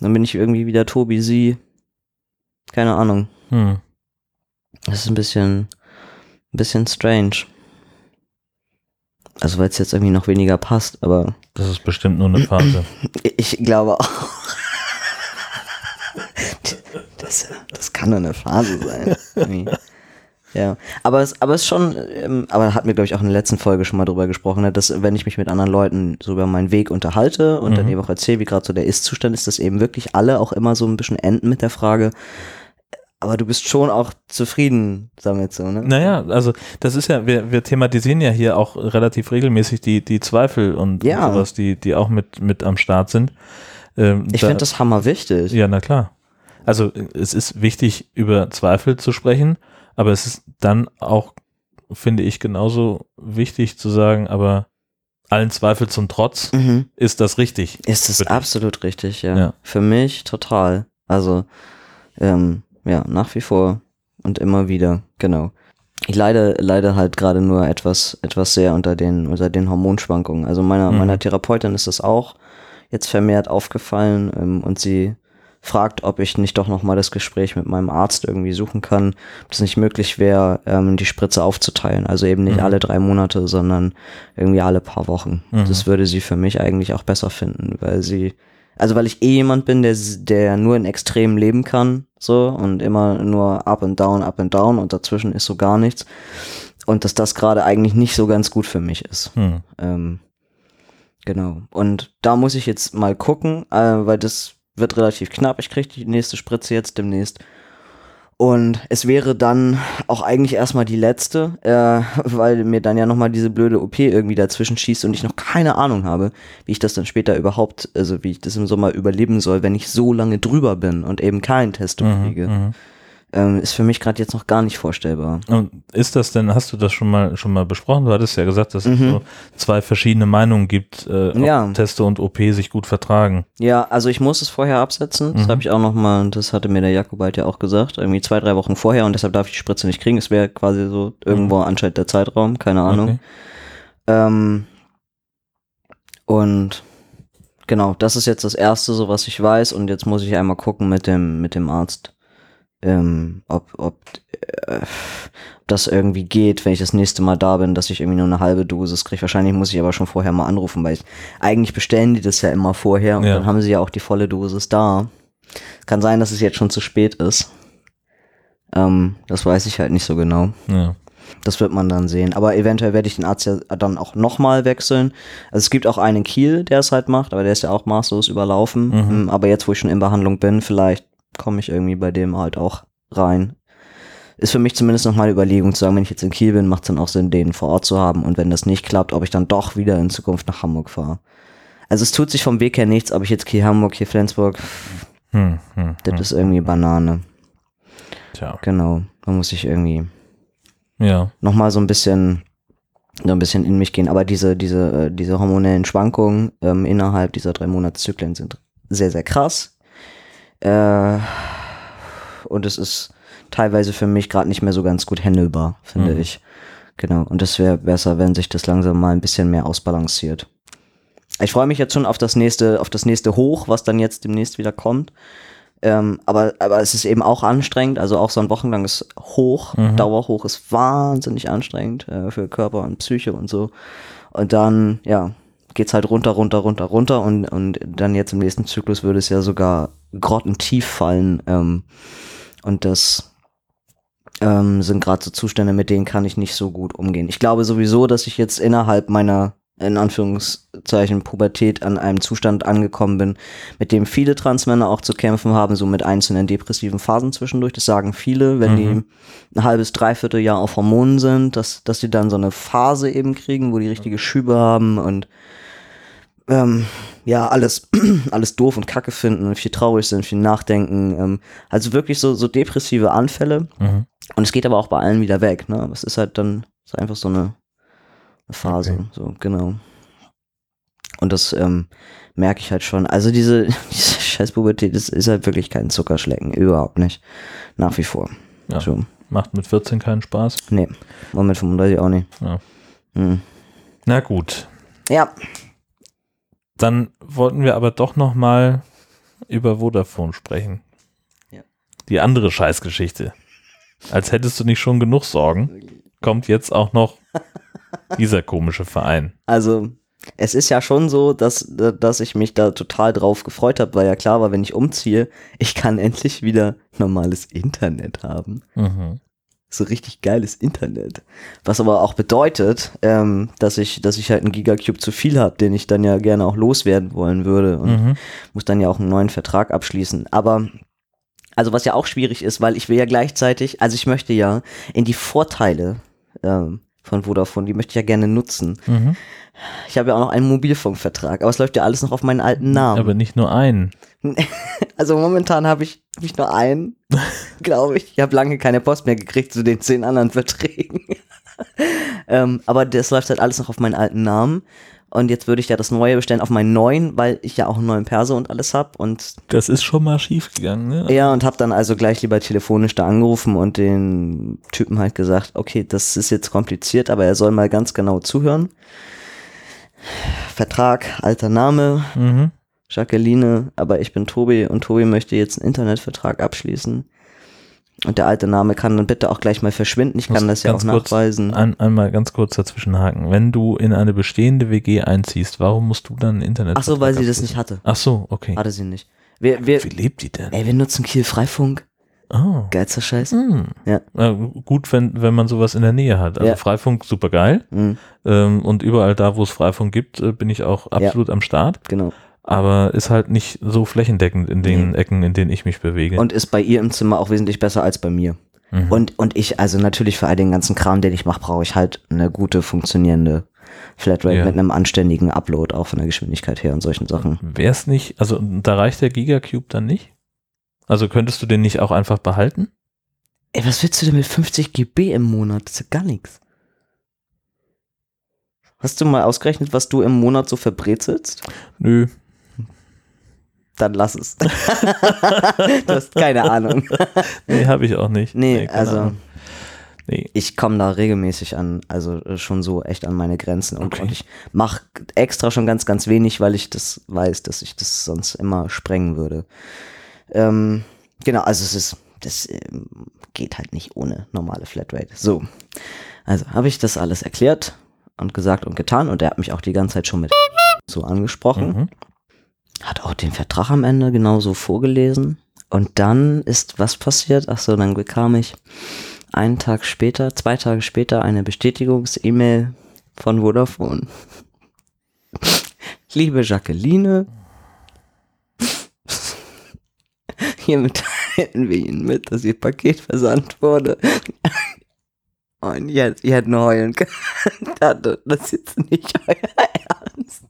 Dann bin ich irgendwie wieder Tobi, sie. Keine Ahnung. Hm. Das ist ein bisschen, ein bisschen strange. Also weil es jetzt irgendwie noch weniger passt, aber Das ist bestimmt nur eine Phase. Ich glaube auch. Das, das kann nur eine Phase sein. Ja, aber es, aber es ist schon, ähm, aber hat mir glaube ich auch in der letzten Folge schon mal drüber gesprochen, ne, dass wenn ich mich mit anderen Leuten so über meinen Weg unterhalte und dann Mhm. eben auch erzähle, wie gerade so der Ist-Zustand ist, dass eben wirklich alle auch immer so ein bisschen enden mit der Frage, aber du bist schon auch zufrieden damit so, ne? Naja, also das ist ja, wir, wir thematisieren ja hier auch relativ regelmäßig die, die Zweifel und, Ja. und sowas, die, die auch mit, mit am Start sind. Ähm, Ich da- finde das hammer wichtig. Ja, na klar. Also es ist wichtig, über Zweifel zu sprechen, aber es ist dann auch, finde ich, genauso wichtig zu sagen, aber allen Zweifel zum Trotz Mhm. ist das richtig. Ist es absolut richtig, ja. Ja. Für mich total. Also, ähm, ja, nach wie vor und immer wieder, genau. Ich leide, leide halt gerade nur etwas, etwas sehr unter den, unter den Hormonschwankungen. Also meiner, Mhm. meiner Therapeutin ist das auch jetzt vermehrt aufgefallen ähm, und sie fragt, ob ich nicht doch nochmal das Gespräch mit meinem Arzt irgendwie suchen kann, ob es nicht möglich wäre, ähm, die Spritze aufzuteilen. Also eben nicht Mhm. alle drei Monate, sondern irgendwie alle paar Wochen. Mhm. Das würde sie für mich eigentlich auch besser finden, weil sie, also weil ich eh jemand bin, der, der nur in Extremen leben kann, so, und immer nur up and down, up and down und dazwischen ist so gar nichts. Und dass das gerade eigentlich nicht so ganz gut für mich ist. Hm. Ähm, genau. Und da muss ich jetzt mal gucken, äh, weil das wird relativ knapp. Ich kriege die nächste Spritze jetzt demnächst. Und es wäre dann auch eigentlich erstmal die letzte, äh, weil mir dann ja nochmal diese blöde OP irgendwie dazwischen schießt und ich noch keine Ahnung habe, wie ich das dann später überhaupt, also wie ich das im Sommer überleben soll, wenn ich so lange drüber bin und eben keinen Test Mhm. kriege. Mhm. Ähm, ist für mich gerade jetzt noch gar nicht vorstellbar. Und ist das denn, hast du das schon mal schon mal besprochen? Du hattest ja gesagt, dass es Mhm. so zwei verschiedene Meinungen gibt, äh, ob Ja. Teste und OP sich gut vertragen. Ja, also ich muss es vorher absetzen. Das Mhm. habe ich auch nochmal, und das hatte mir der Jakobait ja auch gesagt, irgendwie zwei, drei Wochen vorher und deshalb darf ich die Spritze nicht kriegen. Es wäre quasi so irgendwo anscheinend der Zeitraum, keine Ahnung. Okay. Ähm, und genau, das ist jetzt das Erste, so was ich weiß. Und jetzt muss ich einmal gucken mit dem, mit dem Arzt, ähm, ob, ob äh, ob das irgendwie geht, wenn ich das nächste Mal da bin, dass ich irgendwie nur eine halbe Dosis kriege. Wahrscheinlich muss ich aber schon vorher mal anrufen, weil ich, eigentlich bestellen die das ja immer vorher und Ja. dann haben sie ja auch die volle Dosis da. Kann sein, dass es jetzt schon zu spät ist. Ähm, das weiß ich halt nicht so genau. Ja. Das wird man dann sehen. Aber eventuell werde ich den Arzt ja dann auch nochmal wechseln. Also es gibt auch einen in Kiel, der es halt macht, aber der ist ja auch maßlos überlaufen. Mhm. Ähm, Aber jetzt, wo ich schon in Behandlung bin, vielleicht komme ich irgendwie bei dem halt auch rein. Ist für mich zumindest noch mal eine Überlegung zu sagen, wenn ich jetzt in Kiel bin, macht es dann auch Sinn, den vor Ort zu haben. Und wenn das nicht klappt, ob ich dann doch wieder in Zukunft nach Hamburg fahre. Also es tut sich vom Weg her nichts, ob ich jetzt Kiel, Hamburg, hier Flensburg, Hm, hm, das hm. ist irgendwie Banane. Tja. Genau. Da muss ich irgendwie Ja. nochmal so ein bisschen so ein bisschen in mich gehen. Aber diese, diese, äh, diese hormonellen Schwankungen ähm, innerhalb dieser drei Monatszyklen sind sehr, sehr krass. Äh, und es ist teilweise für mich gerade nicht mehr so ganz gut handelbar, finde Mhm. ich. Genau. Und es wäre besser, wenn sich das langsam mal ein bisschen mehr ausbalanciert. Ich freue mich jetzt schon auf das nächste, auf das nächste Hoch, was dann jetzt demnächst wieder kommt. Ähm, aber, aber es ist eben auch anstrengend, also auch so ein wochenlanges Hoch, Mhm. Dauerhoch ist wahnsinnig anstrengend äh, für Körper und Psyche und so. Und dann, ja, geht's halt runter, runter, runter, runter und, und dann jetzt im nächsten Zyklus würde es ja sogar grottentief fallen. Ähm, und das ähm, sind gerade so Zustände, mit denen kann ich nicht so gut umgehen. Ich glaube sowieso, dass ich jetzt innerhalb meiner in Anführungszeichen Pubertät an einem Zustand angekommen bin, mit dem viele Transmänner auch zu kämpfen haben, so mit einzelnen depressiven Phasen zwischendurch. Das sagen viele, wenn Mhm. die ein halbes, dreiviertel Jahr auf Hormonen sind, dass, dass die dann so eine Phase eben kriegen, wo die richtige Schübe haben und ähm, ja, alles, alles doof und kacke finden und viel traurig sind, viel nachdenken. Ähm, also wirklich so, so depressive Anfälle. Mhm. Und es geht aber auch bei allen wieder weg, ne? Es ist halt dann ist einfach so eine, eine Phase, Okay. so, genau. Und das ähm, merke ich halt schon. Also diese, diese scheiß Pubertät ist, ist halt wirklich kein Zuckerschlecken, überhaupt nicht. Nach wie vor. Ja. So. Macht mit 14 keinen Spaß. Nee, Moment 35 auch nicht. Ja. Hm. Na gut. Ja, Dann wollten wir aber doch noch mal über Vodafone sprechen. Ja. Die andere Scheißgeschichte. Als hättest du nicht schon genug Sorgen, kommt jetzt auch noch dieser komische Verein. Also, es ist ja schon so, dass, dass ich mich da total drauf gefreut habe, weil ja klar war, wenn ich umziehe, ich kann endlich wieder normales Internet haben. Mhm. So richtig geiles Internet. Was aber auch bedeutet, ähm, dass ich, dass ich halt einen Gigacube zu viel habe, den ich dann ja gerne auch loswerden wollen würde und Mhm. muss dann ja auch einen neuen Vertrag abschließen. Aber also was ja auch schwierig ist, weil ich will ja gleichzeitig, also ich möchte ja in die Vorteile ähm, von Vodafone, die möchte ich ja gerne nutzen. Mhm. Ich habe ja auch noch einen Mobilfunkvertrag, aber es läuft ja alles noch auf meinen alten Namen. Aber nicht nur einen. Also momentan habe ich, hab ich nur einen, glaube ich. Ich habe lange keine Post mehr gekriegt zu den zehn anderen Verträgen. ähm, aber das läuft halt alles noch auf meinen alten Namen. Und jetzt würde ich ja das neue bestellen auf meinen neuen, weil ich ja auch einen neuen Perso und alles habe. Und Das ist schon mal schief gegangen, ne? ja, und habe dann also gleich lieber telefonisch da angerufen und den Typen halt gesagt, okay, das ist jetzt kompliziert, aber er soll mal ganz genau zuhören. Vertrag, alter Name, Mhm. Jacqueline, aber ich bin Tobi und Tobi möchte jetzt einen Internetvertrag abschließen. Und der alte Name kann dann bitte auch gleich mal verschwinden. Ich kann das ja auch kurz nachweisen. Ein, einmal ganz kurz dazwischen haken. Wenn du in eine bestehende WG einziehst, warum musst du dann Internet? Ach so, weil sie das nicht hatte. Ach so, okay. Hatte sie nicht. Wir, wir, Wie lebt die denn? ey, wir nutzen Kiel Freifunk. Oh. Geilster Scheiß. Hm. Ja. Ja, gut, wenn, wenn man sowas in der Nähe hat. Also Ja. Freifunk super geil. Mhm, Ähm, und überall da, wo es Freifunk gibt, äh, bin ich auch absolut am Start. genau. Aber ist halt nicht so flächendeckend in den Ecken, in denen ich mich bewege. Und ist bei ihr im Zimmer auch wesentlich besser als bei mir. Mhm. Und, und ich, also natürlich für all den ganzen Kram, den ich mache, brauche ich halt eine gute, funktionierende Flatrate Ja. mit einem anständigen Upload, auch von der Geschwindigkeit her und solchen Sachen. Wäre es nicht, also da reicht der Gigacube dann nicht? Also könntest du den nicht auch einfach behalten? Ey, was willst du denn mit 50 GB im Monat? Das ist ja gar nichts. Hast du mal ausgerechnet, was du im Monat so verbrezelst? Nö. Dann lass es. du hast keine Ahnung. Nee, habe ich auch nicht. Nee, keine also Ahnung. Nee. ich komme da regelmäßig an, also schon so echt an meine Grenzen. Und, Okay. und ich mache extra schon ganz, ganz wenig, weil ich das weiß, dass ich das sonst immer sprengen würde. Ähm, genau, also es ist, das ähm, geht halt nicht ohne normale Flatrate. So, also habe ich das alles erklärt und gesagt und getan und er hat mich auch die ganze Zeit schon mit so angesprochen. Mhm. Hat auch den Vertrag am Ende genauso vorgelesen. Und dann ist was passiert? Ach so, dann bekam ich einen Tag später, zwei Tage später eine Bestätigungs-E-Mail von Vodafone. Liebe Jacqueline, hiermit teilen wir Ihnen mit, dass Ihr Paket versandt wurde. Und ihr, ihr hättet nur heulen können. Das ist jetzt nicht euer Ernst.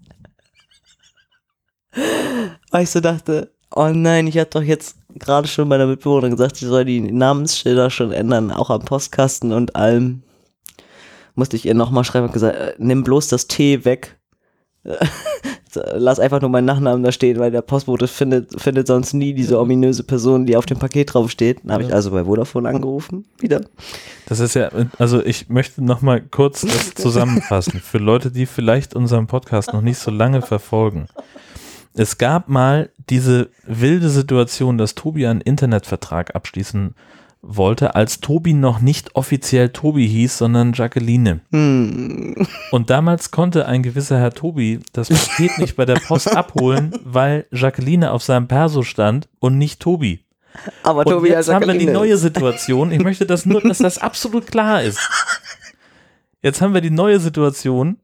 Weil ich so dachte, oh nein, ich hatte doch jetzt gerade schon meiner Mitbewohnerin gesagt, ich soll die Namensschilder schon ändern, auch am Postkasten und allem. Musste ich ihr nochmal schreiben und gesagt, äh, nimm bloß das T weg. Lass einfach nur meinen Nachnamen da stehen, weil der Postbote findet, findet sonst nie diese ominöse Person, die auf dem Paket draufsteht. Dann habe ich also bei Vodafone angerufen, wieder. Das ist ja, also ich möchte noch mal kurz das zusammenfassen für Leute, die vielleicht unseren Podcast noch nicht so lange verfolgen. Es gab mal diese wilde Situation, dass Tobi einen Internetvertrag abschließen wollte, als Tobi noch nicht offiziell Tobi hieß, sondern Jacqueline. Hm. Und damals konnte ein gewisser Herr Tobi das Paket nicht bei der Post abholen, weil Jacqueline auf seinem Perso stand und nicht Tobi. Aber Und Tobi jetzt haben wir die neue Situation. Ich möchte das nur, dass das absolut klar ist. Jetzt haben wir die neue Situation.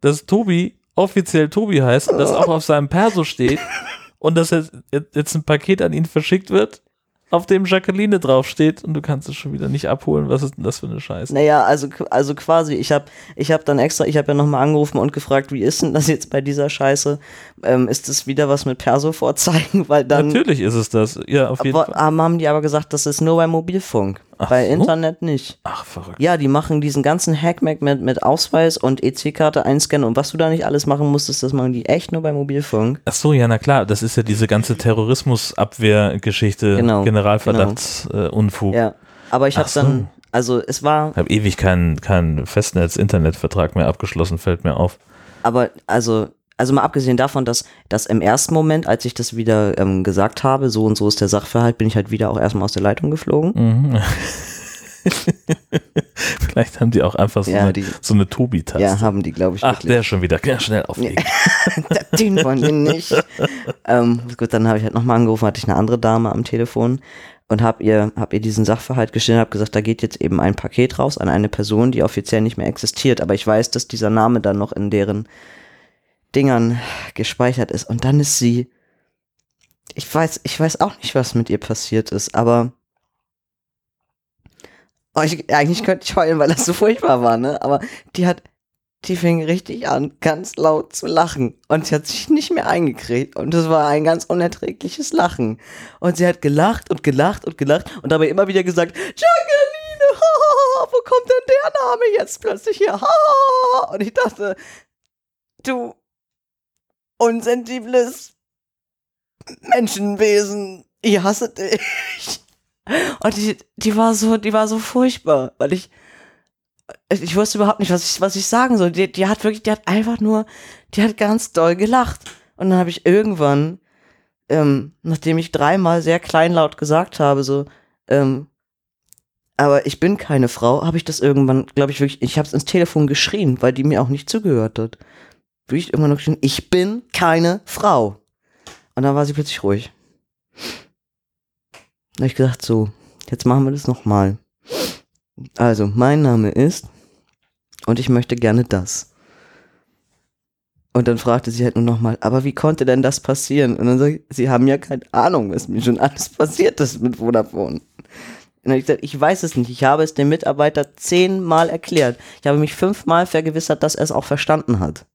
dass Tobi offiziell Tobi heißt und das auch auf seinem Perso steht und dass jetzt, jetzt ein Paket an ihn verschickt wird, auf dem Jacqueline draufsteht und du kannst es schon wieder nicht abholen. Was ist denn das für eine Scheiße? Naja, also, also quasi, ich habe ich hab dann extra, ich habe ja nochmal angerufen und gefragt, wie ist denn das jetzt bei dieser Scheiße? Ähm, ist das wieder was mit Perso vorzeigen? Weil dann Natürlich ist es das. Ja, auf jeden aber, Fall. haben die aber gesagt, das ist nur bei Mobilfunk. Ach bei so? Internet nicht. Ach, verrückt. Ja, die machen diesen ganzen Hackmack mit, mit Ausweis und EC-Karte einscannen und was du da nicht alles machen musstest, das machen die echt nur bei Mobilfunk. Ach so, ja, na klar, das ist ja diese ganze Terrorismusabwehrgeschichte, Genau, Generalverdachtsunfug. Ja. Aber ich habe dann, also es war, Ich habe ewig keinen keinen Festnetz-Internetvertrag mehr abgeschlossen, fällt mir auf. aber also, also mal abgesehen davon, dass, dass im ersten Moment, als ich das wieder ähm, gesagt habe, so und so ist der Sachverhalt, bin ich halt wieder auch erstmal aus der Leitung geflogen. Mhm. Vielleicht haben die auch einfach so Ja, eine, die- so eine Tobi-Taste. Ja, haben die, glaube ich, Ach, wirklich. der schon wieder. Ja, schnell auflegen. Den wollen wir nicht. ähm, gut, dann habe ich halt nochmal angerufen, hatte ich eine andere Dame am Telefon und habe ihr, hab ihr diesen Sachverhalt gestellt, habe gesagt, da geht jetzt eben ein Paket raus an eine Person, die offiziell nicht mehr existiert, aber ich weiß, dass dieser Name dann noch in deren Dingern gespeichert ist. Und dann ist sie, ich weiß, ich weiß auch nicht, was mit ihr passiert ist, aber oh, ich, eigentlich könnte ich heulen, weil das so furchtbar war, ne? Aber die hat, die fing richtig an, ganz laut zu lachen. Und sie hat sich nicht mehr eingekriegt. Und das war ein ganz unerträgliches Lachen. Und sie hat gelacht und gelacht und gelacht und dabei immer wieder gesagt, Jacqueline, wo kommt denn der Name jetzt plötzlich her? Und ich dachte, du unsensibles Menschenwesen, ich hasse dich. Und die, die war so, die war so furchtbar, weil ich, ich wusste überhaupt nicht, was ich, was ich sagen soll. Die, die hat wirklich, die hat einfach nur, die hat ganz doll gelacht. Und dann habe ich irgendwann, ähm, nachdem ich dreimal sehr kleinlaut gesagt habe, so, ähm, aber ich bin keine Frau, habe ich das irgendwann, glaube ich, wirklich, ich habe es ins Telefon geschrien, weil die mir auch nicht zugehört hat. Wirklich irgendwann noch geschrien, ich bin keine Frau. Und dann war sie plötzlich ruhig. Da habe ich gesagt, so, jetzt machen wir das nochmal. Also, mein Name ist und ich möchte gerne das. Und dann fragte sie halt nur nochmal, aber wie konnte denn das passieren? Und dann sag ich, sie haben ja keine Ahnung, was mir schon alles passiert ist mit Vodafone. Und dann habe ich gesagt, ich weiß es nicht. Ich habe es dem Mitarbeiter zehnmal erklärt. Ich habe mich fünfmal vergewissert, dass er es auch verstanden hat.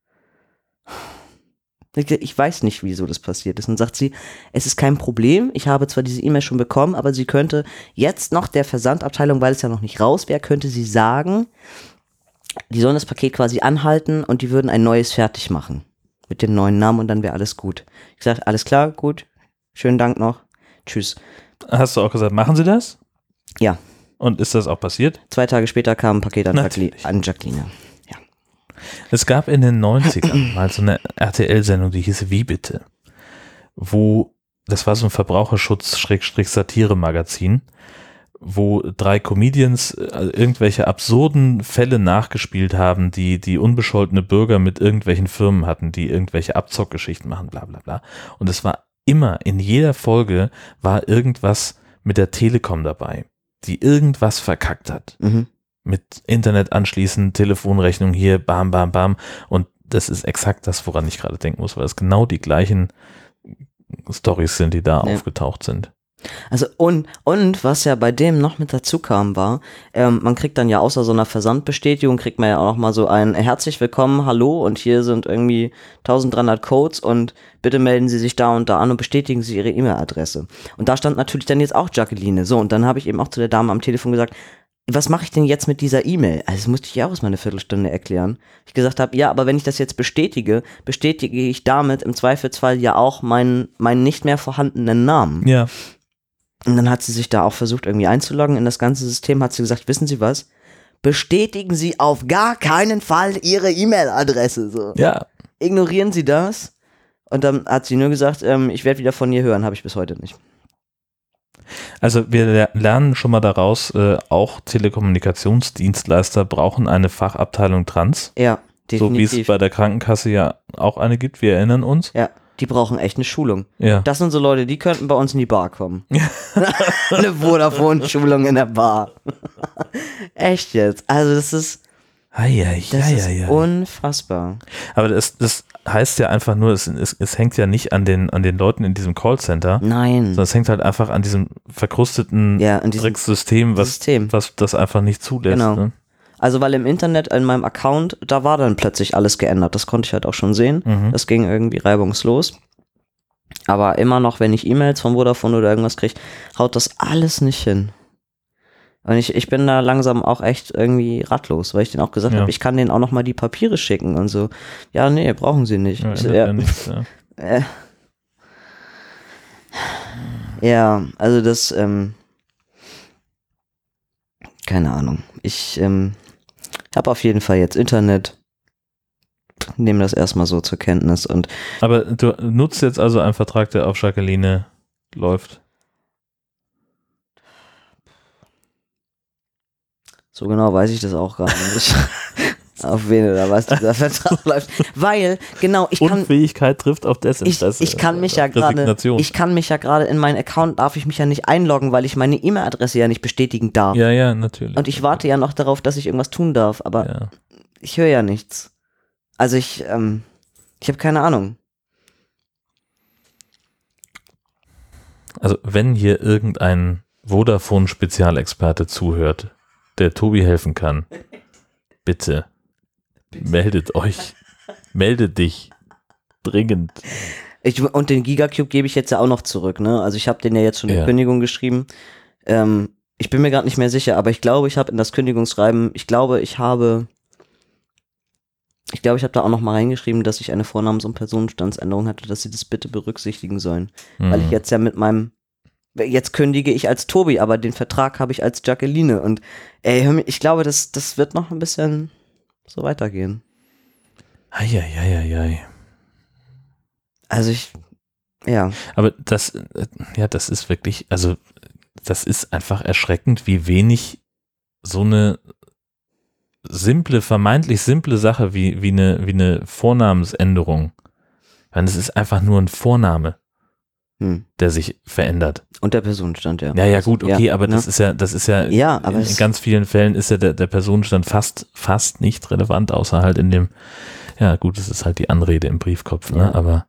Ich weiß nicht, wieso das passiert ist. Und sagt sie, es ist kein Problem. Ich habe zwar diese E-Mail schon bekommen, aber sie könnte jetzt noch der Versandabteilung, weil es ja noch nicht raus wäre, könnte sie sagen, die sollen das Paket quasi anhalten und die würden ein neues fertig machen. Mit dem neuen Namen und dann wäre alles gut. Ich gesagt, alles klar, gut. Schönen Dank noch. Tschüss. Hast du auch gesagt, machen Sie das? Ja. Und ist das auch passiert? Zwei Tage später kam ein Paket an, Jacqueline, an Jacqueline. Es gab in den 90ern mal so eine RTL-Sendung, die hieß Wie bitte? Wo, das war so ein Verbraucherschutz-Satire-Magazin, wo drei Comedians äh, irgendwelche absurden Fälle nachgespielt haben, die die unbescholtene Bürger mit irgendwelchen Firmen hatten, die irgendwelche Abzockgeschichten machen, bla bla bla. Und es war immer, in jeder Folge war irgendwas mit der Telekom dabei, die irgendwas verkackt hat Mhm. Mit Internet anschließen, Telefonrechnung hier, bam, bam, bam. Und das ist exakt das, woran ich gerade denken muss, weil es genau die gleichen Stories sind, die da Ja. aufgetaucht sind. Also und, und was ja bei dem noch mit dazu kam, war, ähm, man kriegt dann ja außer so einer Versandbestätigung, kriegt man ja auch noch mal so ein herzlich willkommen, hallo und hier sind irgendwie 1300 Codes und bitte melden Sie sich da und da an und bestätigen Sie Ihre E-Mail-Adresse. Und da stand natürlich dann jetzt auch Jacqueline. So, und dann habe ich eben auch zu der Dame am Telefon gesagt, was mache ich denn jetzt mit dieser E-Mail? Also das musste ich ja auch erstmal eine Viertelstunde erklären. Ich gesagt habe, ja, aber wenn ich das jetzt bestätige, bestätige ich damit im Zweifelsfall ja auch meinen, meinen nicht mehr vorhandenen Namen. Ja, Und dann hat sie sich da auch versucht, irgendwie einzuloggen in das ganze System, hat sie gesagt, wissen Sie was? Bestätigen Sie auf gar keinen Fall Ihre E-Mail-Adresse. So. ja. Ignorieren Sie das. Und dann hat sie nur gesagt, ähm, ich werde wieder von ihr hören, habe ich bis heute nicht. Also wir ler- lernen schon mal daraus, äh, auch Telekommunikationsdienstleister brauchen eine Fachabteilung Trans, Ja, so wie es definitiv. bei der Krankenkasse ja auch eine gibt, wir erinnern uns. ja, die brauchen echt eine Schulung. Ja. Das sind so Leute, die könnten bei uns in die Bar kommen. eine Vodafone-Schulung in der Bar. echt jetzt. Also das ist, Eieiei, Das ist eieiei. unfassbar. Aber das, das heißt ja einfach nur, es, es, es hängt ja nicht an den, an den Leuten in diesem Callcenter, Nein. sondern es hängt halt einfach an diesem verkrusteten Ja, an diesem Dreckssystem, was, System. was das einfach nicht zulässt. Genau. Ne? Also weil im Internet in meinem Account, da war dann plötzlich alles geändert. Das konnte ich halt auch schon sehen. Mhm. Das ging irgendwie reibungslos. Aber immer noch, wenn ich E-Mails von Vodafone oder irgendwas kriege, haut das alles nicht hin. Und ich, ich bin da langsam auch echt irgendwie ratlos, weil ich denen auch gesagt Ja. habe, ich kann denen auch noch mal die Papiere schicken und so. Ja, nee, brauchen sie nicht. Ja, so, ja, nichts, äh. ja, also das, ähm, keine Ahnung. Ich ähm, habe auf jeden Fall jetzt Internet, nehme das erstmal so zur Kenntnis und Aber du nutzt jetzt also einen Vertrag, der auf Jacqueline läuft. So genau weiß ich das auch gar nicht. auf wen oder was dieser Vertrag läuft. Weil, genau, ich kann, Unfähigkeit trifft auf ich, Desinteresse. ich kann mich ja gerade, ich kann mich ja gerade in meinen Account, darf ich mich ja nicht einloggen, weil ich meine E-Mail-Adresse ja nicht bestätigen darf. ja, ja, natürlich. Und ich warte ja noch darauf, dass ich irgendwas tun darf, aber Ja. ich höre ja nichts. Also ich, ähm, ich habe keine Ahnung. Also wenn hier irgendein Vodafone-Spezialexperte zuhört, der Tobi helfen kann, bitte meldet euch. Meldet dich. Dringend. Ich, und den Gigacube gebe ich jetzt ja auch noch zurück, ne? Also ich habe den ja jetzt schon Ja. in Kündigung geschrieben. Ähm, ich bin mir gerade nicht mehr sicher, aber ich glaube, ich habe in das Kündigungsschreiben, ich glaube, ich habe, ich glaube, ich habe da auch noch mal reingeschrieben, dass ich eine Vornamens- und Personenstandsänderung hatte, dass sie das bitte berücksichtigen sollen. Weil ich Hm. jetzt ja mit meinem, jetzt kündige ich als Tobi, aber den Vertrag habe ich als Jacqueline und ey, ich glaube, das, das wird noch ein bisschen so weitergehen. Eieieiei. Also ich, ja, Aber das, äh, ja, das ist wirklich, also das ist einfach erschreckend, wie wenig so eine simple, vermeintlich simple Sache wie, wie, eine, wie eine Vornamensänderung. Ich meine, es ist einfach nur ein Vorname, hm. der sich verändert. und der Personenstand, ja. Ja, ja, gut, okay, aber das ne? ist ja, das ist ja, Ja, aber in, in ganz vielen Fällen ist ja der, der Personenstand fast, fast nicht relevant, außer halt in dem, ja, gut, es ist halt die Anrede im Briefkopf, ne, Ja. aber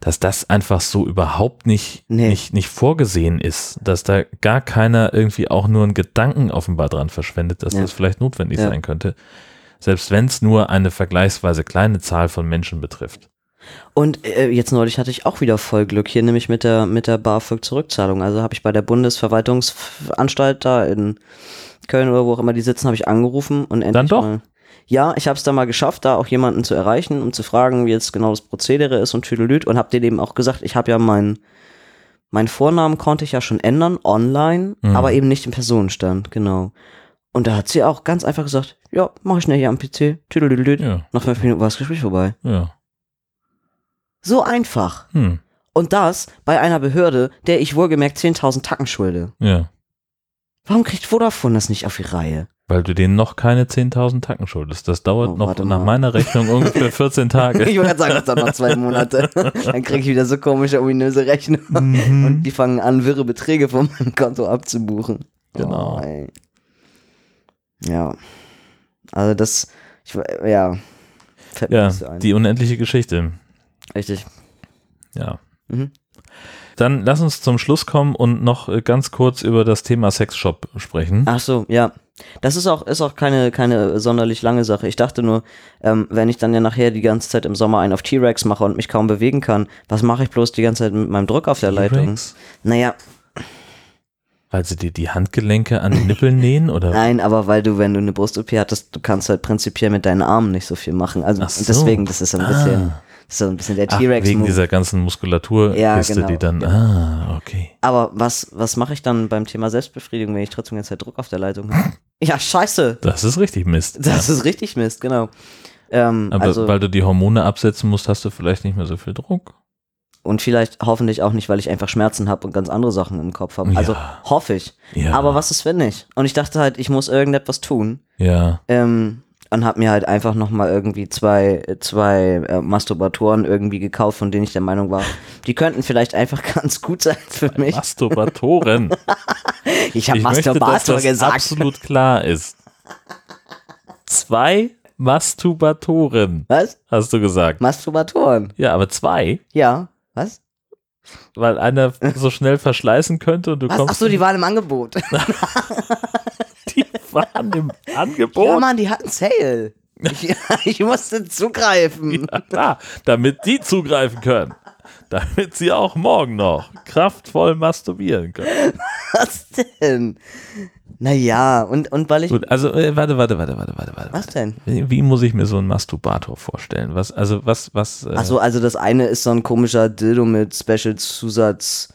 dass das einfach so überhaupt nicht, Nee. nicht, nicht vorgesehen ist, dass da gar keiner irgendwie auch nur einen Gedanken offenbar dran verschwendet, dass Ja. das vielleicht notwendig Ja. sein könnte. Selbst wenn es nur eine vergleichsweise kleine Zahl von Menschen betrifft. Und äh, jetzt neulich hatte ich auch wieder voll Glück hier, nämlich mit der, mit der BAföG-Zurückzahlung. Also habe ich bei der Bundesverwaltungsanstalt da in Köln oder wo auch immer die sitzen, habe ich angerufen und endlich doch? mal. Ja, ich habe es da mal geschafft, da auch jemanden zu erreichen, um zu fragen, wie jetzt genau das Prozedere ist und tüdelüt und habe denen eben auch gesagt, ich habe ja meinen mein Vornamen konnte ich ja schon ändern online, Mhm. aber eben nicht im Personenstand, genau. Und da hat sie auch ganz einfach gesagt, ja, mach ich schnell hier am PC, tüdelüt. Ja, Nach fünf Minuten war das Gespräch vorbei. ja. So einfach. Hm, Und das bei einer Behörde, der ich wohlgemerkt 10.000 Tacken schulde. ja. Warum kriegt Vodafone das nicht auf die Reihe? Weil du denen noch keine 10.000 Tacken schuldest. Das dauert Oh, noch nach mal. meiner Rechnung ungefähr 14 Tage. Ich wollte gerade sagen, das dauert noch zwei Monate. Dann kriege ich wieder so komische, ominöse Rechnungen. Mhm. Und die fangen an, wirre Beträge von meinem Konto abzubuchen. Genau. Oh, ja. Also das, ich, ja. Fällt Ja, so die unendliche Geschichte. Richtig. Ja. Mhm. Dann lass uns zum Schluss kommen und noch äh, ganz kurz über das Thema Sexshop sprechen. Ach so, ja. Das ist auch, ist auch keine, keine sonderlich lange Sache. Ich dachte nur, ähm, wenn ich dann ja nachher die ganze Zeit im Sommer einen auf T-Rex mache und mich kaum bewegen kann, was mache ich bloß die ganze Zeit mit meinem Druck auf der Leitung? Naja, Weil sie dir die Handgelenke an die Nippel nähen oder? nein, aber weil du, wenn du eine Brust-OP hattest, du kannst halt prinzipiell mit deinen Armen nicht so viel machen. Also so. deswegen, das ist ein bisschen, Ah. das ist so ein bisschen der T-Rex. wegen dieser ganzen Muskulaturkiste, Ja, genau, die dann, genau. ah, okay. Aber was, was mache ich dann beim Thema Selbstbefriedigung, wenn ich trotzdem die ganze Zeit Druck auf der Leitung habe? ja, scheiße. Das ist richtig Mist. Das ist richtig Mist, genau. Ähm, Aber also, weil du die Hormone absetzen musst, hast du vielleicht nicht mehr so viel Druck. und vielleicht hoffentlich auch nicht, weil ich einfach Schmerzen habe und ganz andere Sachen im Kopf habe. Also Ja. hoffe ich. Ja. Aber was ist, wenn nicht? Und ich dachte halt, ich muss irgendetwas tun. Ja. Ähm, und habe mir halt einfach nochmal irgendwie zwei, zwei äh, Masturbatoren irgendwie gekauft, von denen ich der Meinung war, die könnten vielleicht einfach ganz gut sein für mich. Masturbatoren. Ich habe ich möchte, dass Masturbator das gesagt. absolut klar ist. zwei Masturbatoren, Was? hast du gesagt. Masturbatoren. Ja, aber zwei, Ja. Was? weil einer so schnell verschleißen könnte und du Was? kommst. Ach so, die waren im Angebot. die waren im Angebot. Ja, Mann, die hatten Sale. Ich, ich musste zugreifen. Ja, klar, damit die zugreifen können. Damit sie auch morgen noch kraftvoll masturbieren können. Was denn? Naja, und, und weil ich. Gut, also äh, warte, warte, warte, warte, warte, warte. Was denn? Wie, muss ich mir so einen Masturbator vorstellen? Was, also was, was? Äh, Ach so, also das eine ist so ein komischer Dildo mit Special-Zusatz.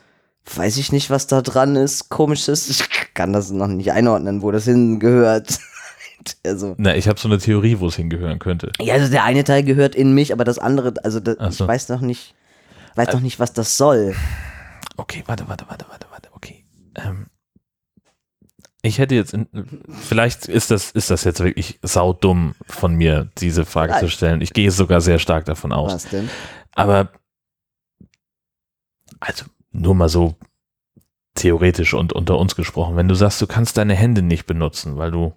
Weiß ich nicht, was da dran ist. Komisches. Ich kann das noch nicht einordnen, wo das hingehört. also. Na, ich habe so eine Theorie, wo es hingehören könnte. Ja, also der eine Teil gehört in mich, aber das andere, also das, Ach ich so. weiß noch nicht, weiß noch nicht, was das soll. Okay, warte, warte, warte, warte, warte. Okay. Ähm, ich hätte jetzt, in, vielleicht ist das, ist das jetzt wirklich saudumm von mir, diese Frage zu Vielleicht. stellen. Ich gehe sogar sehr stark davon aus. Was denn? Aber, also nur mal so theoretisch und unter uns gesprochen, wenn du sagst, du kannst deine Hände nicht benutzen, weil du,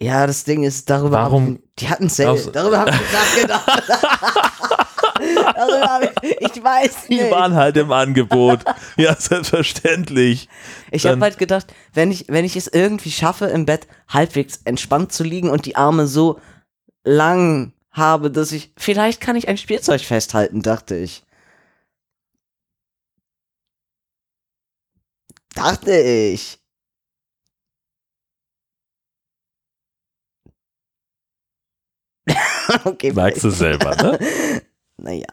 Ja, das Ding ist, darüber Warum- Hab ich, die hatten Sale, darüber habe ich nachgedacht. darüber ich, ich weiß die nicht. waren halt im Angebot. ja, selbstverständlich. Ich habe halt gedacht, wenn ich, wenn ich es irgendwie schaffe, im Bett halbwegs entspannt zu liegen und die Arme so lang habe, dass ich, vielleicht kann ich ein Spielzeug festhalten, dachte ich. Dachte ich. okay, Merkst du selber, ne? naja.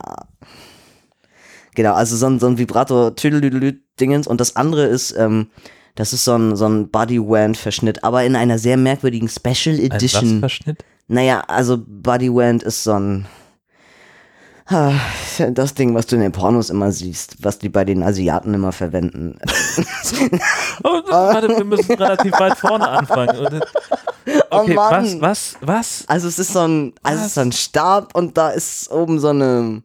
Genau, also so ein, so ein Vibrator Tüdelüdelü-Dingens und das andere ist, ähm, das ist so ein, so ein Bodywand-Verschnitt, aber in einer sehr merkwürdigen Special Ein was Edition. Verschnitt? Naja, also Bodywand ist so ein das Ding, was du in den Pornos immer siehst, was die bei den Asiaten immer verwenden. Oh, warte, wir müssen relativ weit vorne anfangen. oder? Oh Okay, was, Mann. was, was? Also es ist so ein, also es ist so ein Stab und da ist oben so eine,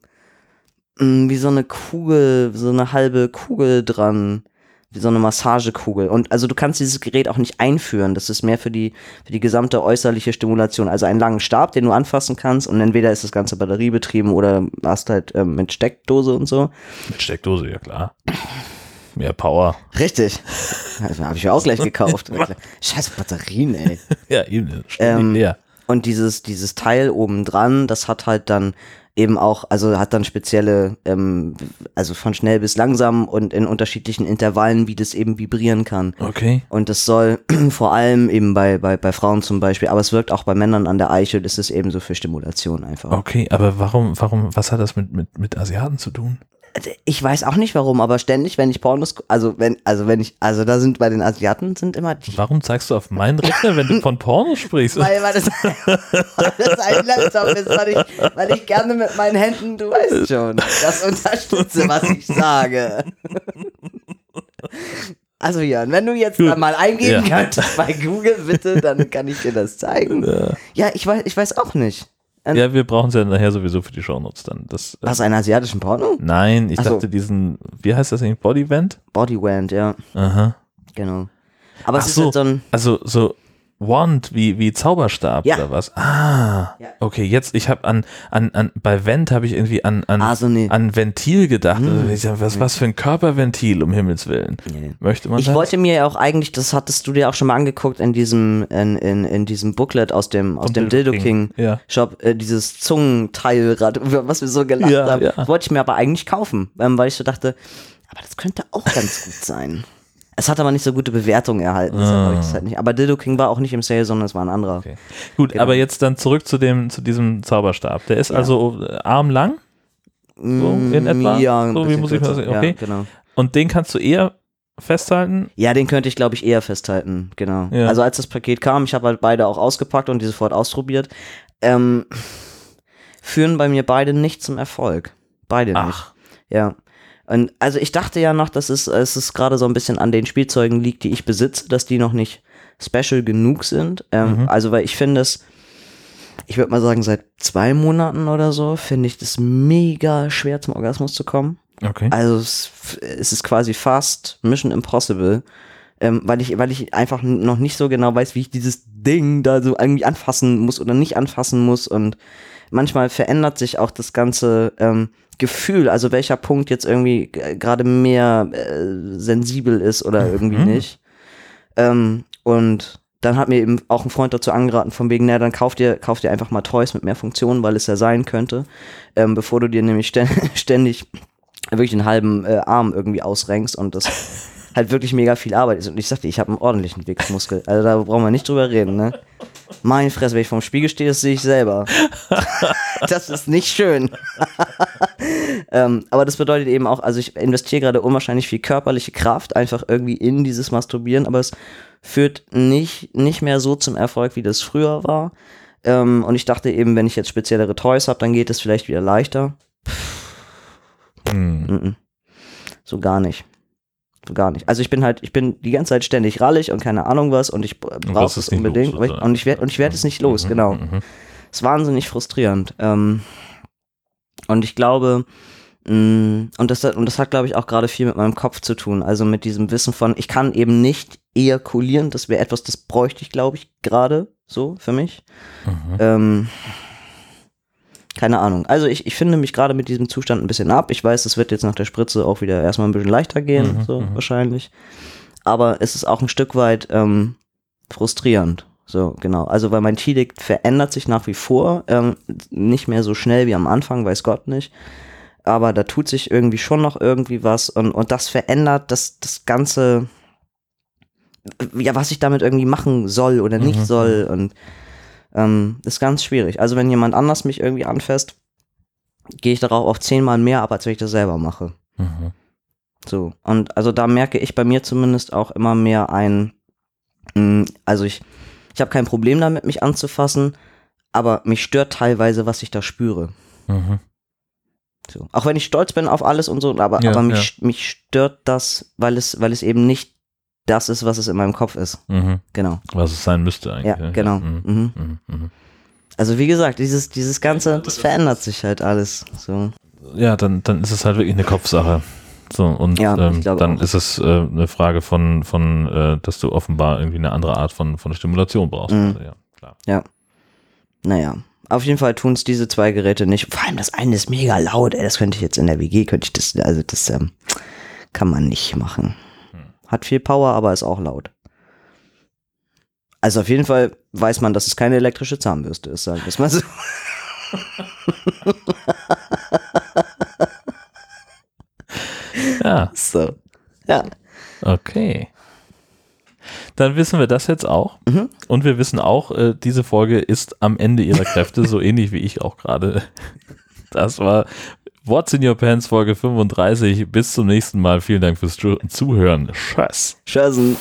mh, wie so eine Kugel, so eine halbe Kugel dran, wie so eine Massagekugel. Und also du kannst dieses Gerät auch nicht einführen. Das ist mehr für die, für die gesamte äußerliche Stimulation. Also einen langen Stab, den du anfassen kannst und entweder ist das Ganze batteriebetrieben oder hast halt ähm, mit Steckdose und so. Mit Steckdose, ja klar. Mehr Power. Richtig. Das habe ich mir auch gleich gekauft. Scheiß Batterien, ey. Ja, eben. Ähm, leer. Und dieses, dieses Teil oben dran, das hat halt dann eben auch, also hat dann spezielle, ähm, also von schnell bis langsam und in unterschiedlichen Intervallen, wie das eben vibrieren kann. Okay. Und das soll vor allem eben bei, bei, bei Frauen zum Beispiel, aber es wirkt auch bei Männern an der Eichel, das ist eben so für Stimulation einfach. Okay, aber warum, warum, was hat das mit, mit, mit Asiaten zu tun? Ich weiß auch nicht warum, aber ständig, wenn ich Pornos, also wenn, also wenn ich, also da sind bei den Asiaten sind immer die Warum zeigst du auf meinen Rechner, wenn du von Pornos sprichst? Weil, weil, das, weil das ein Laptop ist, weil ich, weil ich gerne mit meinen Händen, du weißt schon, das unterstütze, was ich sage. Also Jan, wenn du jetzt mal eingeben Ja. könntest bei Google, bitte, dann kann ich dir das zeigen. Ja. Ja, ich weiß, ich weiß auch nicht. Ja, wir brauchen es ja nachher sowieso für die Shownotes dann. Das, äh, Was, einen asiatischen Porno? nein, ich Ach so. dachte diesen, wie heißt das eigentlich, Bodywand? Bodywand, ja, Aha. genau. Aber es Ach ist so, halt so ein, also so Wand wie, wie Zauberstab Ja. oder was? Ah, Ja. okay, jetzt, ich habe an, an, an, bei Vent habe ich irgendwie an, an, ah, so nee. an Ventil gedacht. Hm. Also was, was für ein Körperventil, um Himmels Willen. Nee. Möchte man Ich das? wollte mir ja auch eigentlich, das hattest du dir auch schon mal angeguckt in diesem, in, in, in diesem Booklet aus dem, aus Vom dem Dildo Dildo King. King, Ja. Shop, äh, dieses Zungenteilrad, was wir so gelacht haben, wollte ich mir aber eigentlich kaufen, ähm, weil ich so dachte, aber das könnte auch ganz gut sein. Es hat aber nicht so gute Bewertungen erhalten, deshalb habe ich das halt nicht. Aber Dildo King war auch nicht im Sale, sondern es war ein anderer. Ah. Okay. Gut, Genau. aber jetzt dann zurück zu dem, zu diesem Zauberstab. Der ist Ja. also äh, armlang So in etwa? Mm, Ja, So, wie muss ich mal sagen? Okay. Ja, genau. und den kannst du eher festhalten. Ja, den könnte ich, glaube ich, eher festhalten. Genau. Ja. Also als das Paket kam, ich habe halt beide auch ausgepackt und die sofort ausprobiert. Ähm, führen bei mir beide nicht zum Erfolg. Beide nicht. Ach, Ja. Und also ich dachte ja noch, dass es, es ist gerade so ein bisschen an den Spielzeugen liegt, die ich besitze, dass die noch nicht special genug sind. Ähm, Mhm. Also weil ich finde es, ich würde mal sagen, seit zwei Monaten oder so finde ich das mega schwer zum Orgasmus zu kommen. okay. Also es, es ist quasi fast Mission Impossible, ähm, weil, ich, weil ich einfach noch nicht so genau weiß, wie ich dieses Ding da so irgendwie anfassen muss oder nicht anfassen muss. Und manchmal verändert sich auch das ganze ähm, Gefühl, also welcher Punkt jetzt irgendwie g- gerade mehr äh, sensibel ist oder irgendwie Mhm. nicht. Ähm, und dann hat mir eben auch ein Freund dazu angeraten, von wegen, na, dann kauf dir, kauf dir einfach mal Toys mit mehr Funktionen, weil es ja sein könnte, ähm, bevor du dir nämlich stä- ständig wirklich den halben äh, Arm irgendwie ausrenkst und das halt wirklich mega viel Arbeit ist. Und ich sagte, ich habe einen ordentlichen Wichsmuskel. Also da brauchen wir nicht drüber reden, ne? Meine Fresse, wenn ich vorm Spiegel stehe, das sehe ich selber. das ist nicht schön. Ähm, aber das bedeutet eben auch, also ich investiere gerade unwahrscheinlich viel körperliche Kraft einfach irgendwie in dieses Masturbieren, aber es führt nicht, nicht mehr so zum Erfolg, wie das früher war. Ähm, und ich dachte eben, wenn ich jetzt speziellere Toys habe, dann geht es vielleicht wieder leichter. Hm. Mhm. So gar nicht. So gar nicht. Also ich bin halt, ich bin die ganze Zeit ständig rallig und keine Ahnung was und ich brauche es unbedingt. los, und ich werde und ich werde es nicht los, Mhm, genau. mhm. ist wahnsinnig frustrierend. Ähm, und ich glaube, mh, und das, hat- und das hat, glaube ich, auch gerade viel mit meinem Kopf zu tun. Also mit diesem Wissen von, ich kann eben nicht ejakulieren. Das wäre etwas, das bräuchte ich, glaube ich, gerade so für mich. Mhm. Ähm, keine Ahnung. Also ich, ich finde mich gerade mit diesem Zustand ein bisschen ab. Ich weiß, es wird jetzt nach der Spritze auch wieder erstmal ein bisschen leichter gehen, Mhm, so mhm. wahrscheinlich. Aber es ist auch ein Stück weit ähm, frustrierend. So, genau. Also weil mein T-Dick verändert sich nach wie vor. Ähm, nicht mehr so schnell wie am Anfang, weiß Gott nicht. Aber da tut sich irgendwie schon noch irgendwie was und, und das verändert das, das Ganze, ja, was ich damit irgendwie machen soll oder nicht Mhm. soll und ähm, ist ganz schwierig. Also wenn jemand anders mich irgendwie anfasst, gehe ich darauf auf zehnmal mehr ab, als wenn ich das selber mache. Mhm. So. Und also da merke ich bei mir zumindest auch immer mehr ein, mh, also ich, ich habe kein Problem damit, mich anzufassen, aber mich stört teilweise, was ich da spüre. Mhm. So. Auch wenn ich stolz bin auf alles und so, aber, Ja, aber mich, mich stört das, weil es, weil es eben nicht das ist, was es in meinem Kopf ist. Mhm. Genau. Was es sein müsste eigentlich. Ja, genau. Mhm. Mhm. Mhm. Mhm. Also wie gesagt, dieses, dieses Ganze, das verändert sich halt alles. So. Ja, dann, dann ist es halt wirklich eine Kopfsache. So, und Ja, ähm, dann auch. ist es äh, eine Frage von, von äh, dass du offenbar irgendwie eine andere Art von, von Stimulation brauchst. Mhm. Also, ja, klar. Naja. Auf jeden Fall tun es diese zwei Geräte nicht. Vor allem das eine ist mega laut, ey. Das könnte ich jetzt in der WG, könnte ich das, also das ähm, kann man nicht machen. Hat viel Power, aber ist auch laut. Also auf jeden Fall weiß man, dass es keine elektrische Zahnbürste ist, sagen wir es mal so. Ja, so. Ja. okay. Dann wissen wir das jetzt auch. Mhm. Und wir wissen auch, äh, diese Folge ist am Ende ihrer Kräfte, so ähnlich wie ich auch gerade. Das war What's in Your Pants Folge 35. Bis zum nächsten Mal. Vielen Dank fürs Zu- Zuhören. Tschüss. Tschüssen.